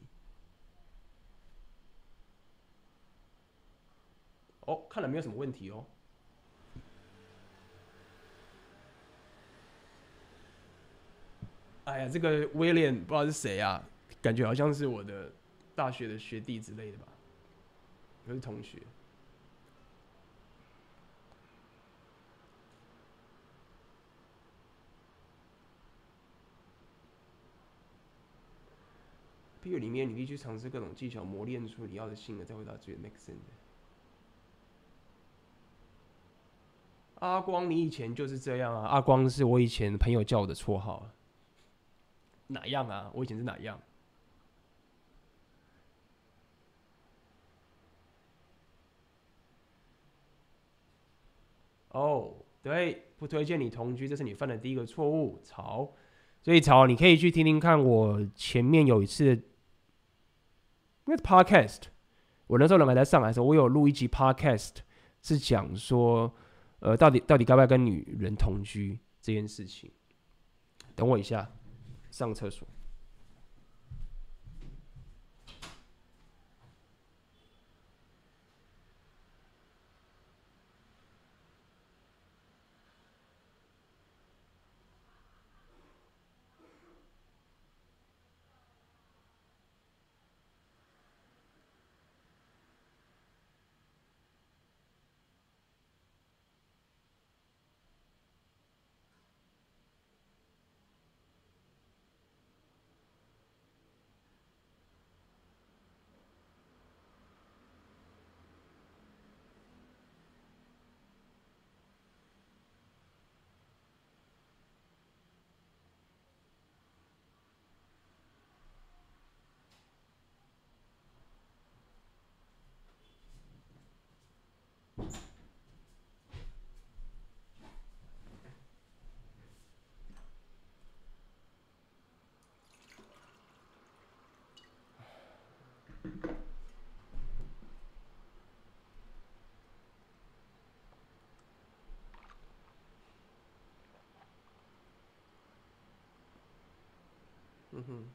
哦，看来没有什么问题哦。哎呀，这个威廉不知道是谁啊？感觉好像是我的大学的学弟之类的吧，不是同学。P U 里面，你必须尝试各种技巧，磨练出你要的性格，再回答最 make sense。阿光，你以前就是这样啊！阿光是我以前朋友叫我的绰号。哪样啊？我以前是哪样？哦，对，不推荐你同居，这是你犯的第一个错误。曹，所以曹，你可以去听听看我前面有一次那个 podcast，我那时候人还在上海的时候，我有录一集 podcast，是讲说。呃，到底到底该不该跟女人同居这件事情？等我一下，上厕所。嗯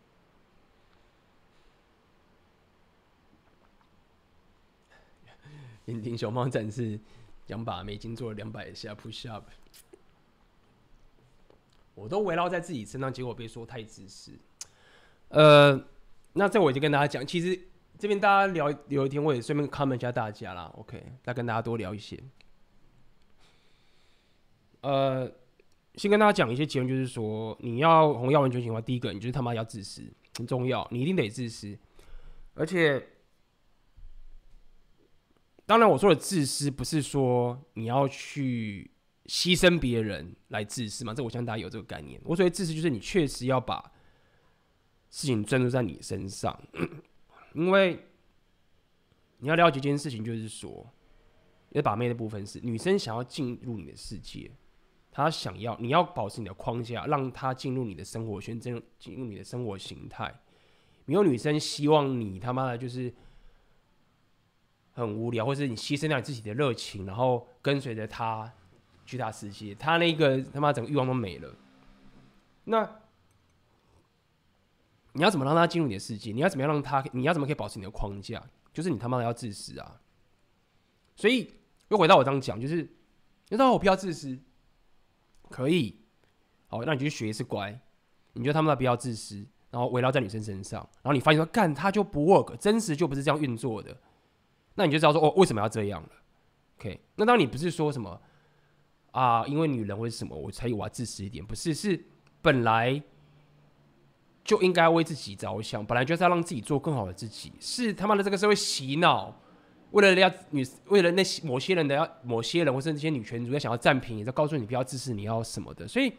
哼，引领熊猫展示两把美金做了两百下 push up，我都围绕在自己身上，结果被说太自私。呃，那这我已经跟大家讲，其实这边大家聊聊一天，我也顺便 comment 一下大家啦。OK，再跟大家多聊一些。呃。先跟大家讲一些结论，就是说，你要红药丸觉醒的话，第一个，你就是他妈要自私，很重要，你一定得自私。而且，当然我说的自私，不是说你要去牺牲别人来自私嘛，这我相信大家有这个概念。我所谓自私，就是你确实要把事情专注在你身上，因为你要了解一件事情，就是说，要把妹的部分是女生想要进入你的世界。他想要，你要保持你的框架，让他进入你的生活圈，进入进入你的生活形态。没有女生希望你他妈的就是很无聊，或是你牺牲掉你自己的热情，然后跟随着他去他世界，他那个他妈整个欲望都没了。那你要怎么让他进入你的世界？你要怎么样让他？你要怎么可以保持你的框架？就是你他妈的要自私啊！所以又回到我这样讲，就是你知道我不要自私，可以，好，那你就学一次乖，你觉得他妈的不要自私，然后围绕在女生身上，然后你发现说干他就不 work，真实就不是这样运作的，那你就知道说哦为什么要这样了？OK，那当你不是说什么啊，因为女人或者什么我才我要自私一点，不是，是本来。就应该为自己着想，本来就是要让自己做更好的自己。是他妈的这个社会洗脑，为了要女，为了那些某些人的要某些人，或是那些女权主要想要占便宜，在告诉你不要自私，你要什么的。所以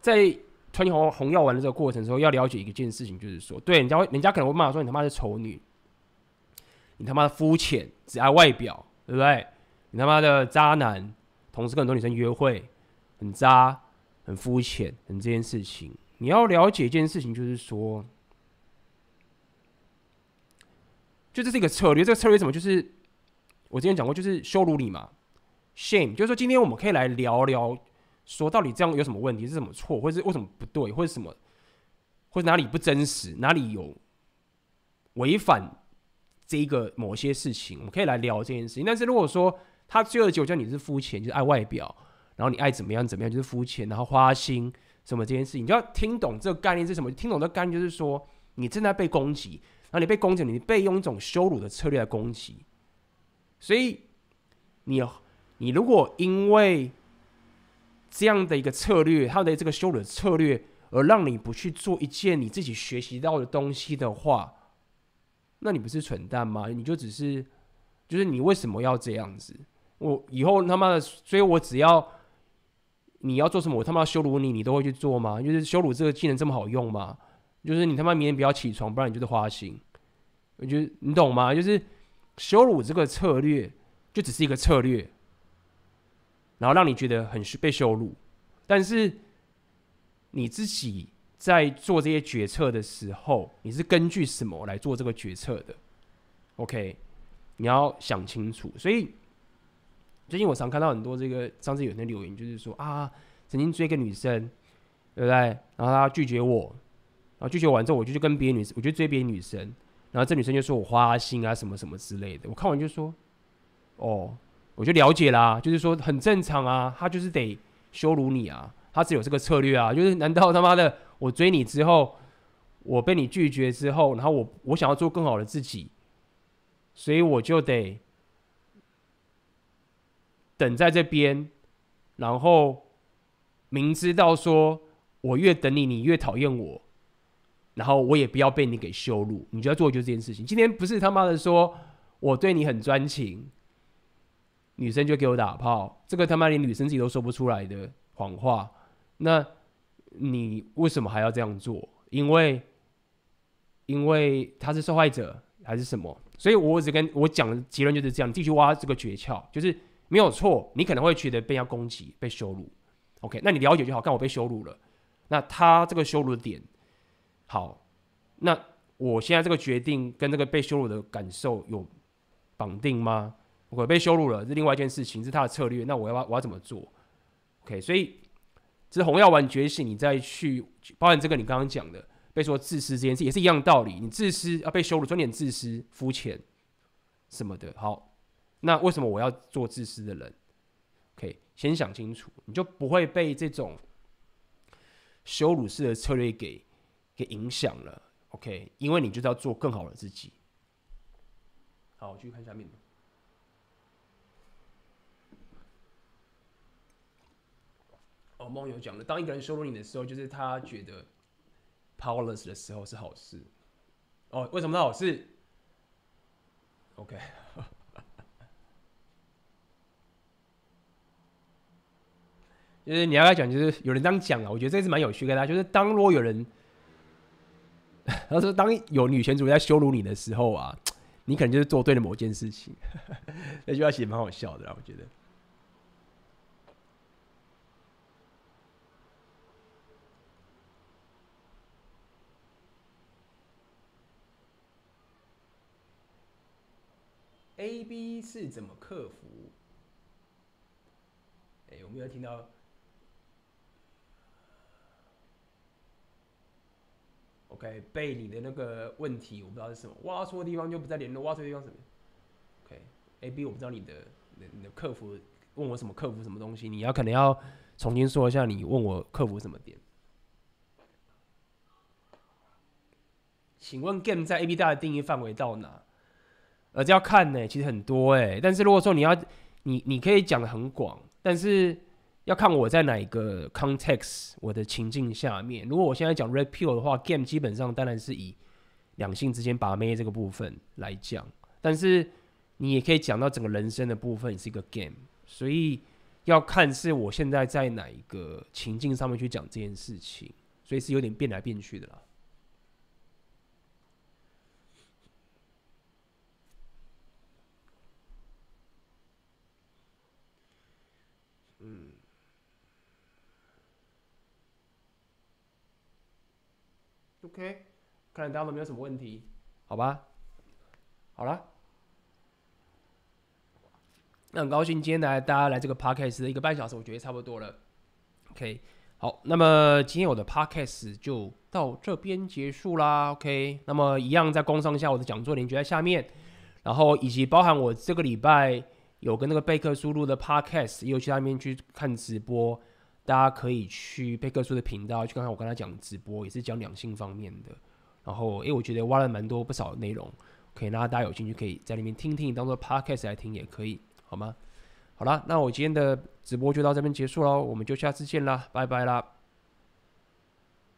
在吞红红药丸的这个过程中，要了解一件事情，就是说，对人家会，人家可能会骂说你他妈是丑女，你他妈的肤浅，只爱外表，对不对？你他妈的渣男，同时跟很多女生约会，很渣，很肤浅，很这件事情。你要了解一件事情，就是说，就这是一个策略。这个策略什么？就是我之前讲过，就是羞辱你嘛，shame。就是说，今天我们可以来聊聊，说到底这样有什么问题，是什么错，或者是为什么不对，或者什么，或者哪里不真实，哪里有违反这一个某些事情，我们可以来聊这件事情。但是如果说他最后就叫你是肤浅，就是爱外表，然后你爱怎么样怎么样，就是肤浅，然后花心。什么这件事情，你就要听懂这个概念是什么？听懂这个概念就是说，你正在被攻击，后你被攻击，你被用一种羞辱的策略来攻击。所以，你你如果因为这样的一个策略，他的这个羞辱的策略，而让你不去做一件你自己学习到的东西的话，那你不是蠢蛋吗？你就只是，就是你为什么要这样子？我以后他妈的，所以我只要。你要做什么？我他妈羞辱你，你都会去做吗？就是羞辱这个技能这么好用吗？就是你他妈明天不要起床，不然你就是花心。我觉得你懂吗？就是羞辱这个策略就只是一个策略，然后让你觉得很被羞辱。但是你自己在做这些决策的时候，你是根据什么来做这个决策的？OK，你要想清楚。所以。最近我常看到很多这个，上次有人留言，就是说啊，曾经追一个女生，对不对？然后她拒绝我，后拒绝完之后，我就去跟别的女生，我就追别的女生，然后这女生就说我花心啊，什么什么之类的。我看完就说，哦，我就了解啦，就是说很正常啊，他就是得羞辱你啊，他只有这个策略啊，就是难道他妈的我追你之后，我被你拒绝之后，然后我我想要做更好的自己，所以我就得。等在这边，然后明知道说我越等你，你越讨厌我，然后我也不要被你给羞辱，你就要做就这件事情。今天不是他妈的说我对你很专情，女生就给我打炮，这个他妈连女生自己都说不出来的谎话，那你为什么还要这样做？因为因为他是受害者还是什么？所以我只跟我讲的结论就是这样，继续挖这个诀窍，就是。没有错，你可能会觉得被要攻击、被羞辱。OK，那你了解就好。看我被羞辱了，那他这个羞辱的点，好，那我现在这个决定跟这个被羞辱的感受有绑定吗？我被羞辱了是另外一件事情，是他的策略。那我要我要怎么做？OK，所以这红药丸觉醒，你再去包含这个你刚刚讲的被说自私这件事，也是一样道理。你自私要被羞辱，专点自私、肤浅什么的。好。那为什么我要做自私的人？OK，先想清楚，你就不会被这种羞辱式的策略给给影响了。OK，因为你就是要做更好的自己。好，我继续看下面。哦，梦游讲了，当一个人羞辱你的时候，就是他觉得 powerless 的时候是好事。哦，为什么是好事？OK。就是你要来讲，就是有人这样讲啊，我觉得这是蛮有趣的。就是当如果有人，他说当有女权主义在羞辱你的时候啊，你可能就是做对了某件事情。那句话其实蛮好笑的啦，我觉得。A B 是怎么克服？哎、欸，我没有听到。OK，被你的那个问题我不知道是什么，挖错的地方就不再联络，挖错地方什么？OK，A B 我不知道你的你的客服问我什么，客服什么东西，你要可能要重新说一下，你问我客服什么点？请问 Game 在 A B 大的定义范围到哪？呃，这要看呢，其实很多哎，但是如果说你要你你可以讲的很广，但是。要看我在哪一个 context，我的情境下面。如果我现在讲 repel 的话，game 基本上当然是以两性之间把妹这个部分来讲。但是你也可以讲到整个人生的部分是一个 game，所以要看是我现在在哪一个情境上面去讲这件事情，所以是有点变来变去的啦。OK，看来大家都没有什么问题，好吧？好了，那很高兴今天来大家来这个 Podcast 的一个半小时，我觉得差不多了。OK，好，那么今天我的 Podcast 就到这边结束啦。OK，那么一样在工商下我的讲座链接在下面，然后以及包含我这个礼拜有跟那个贝克输入的 Podcast，也有去那边去看直播。大家可以去贝克书的频道去看看我跟他讲直播，也是讲两性方面的。然后，诶，我觉得挖了蛮多不少内容，可以那大家有兴趣可以在里面听听，当做 podcast 来听也可以，好吗？好啦，那我今天的直播就到这边结束喽，我们就下次见啦，拜拜啦。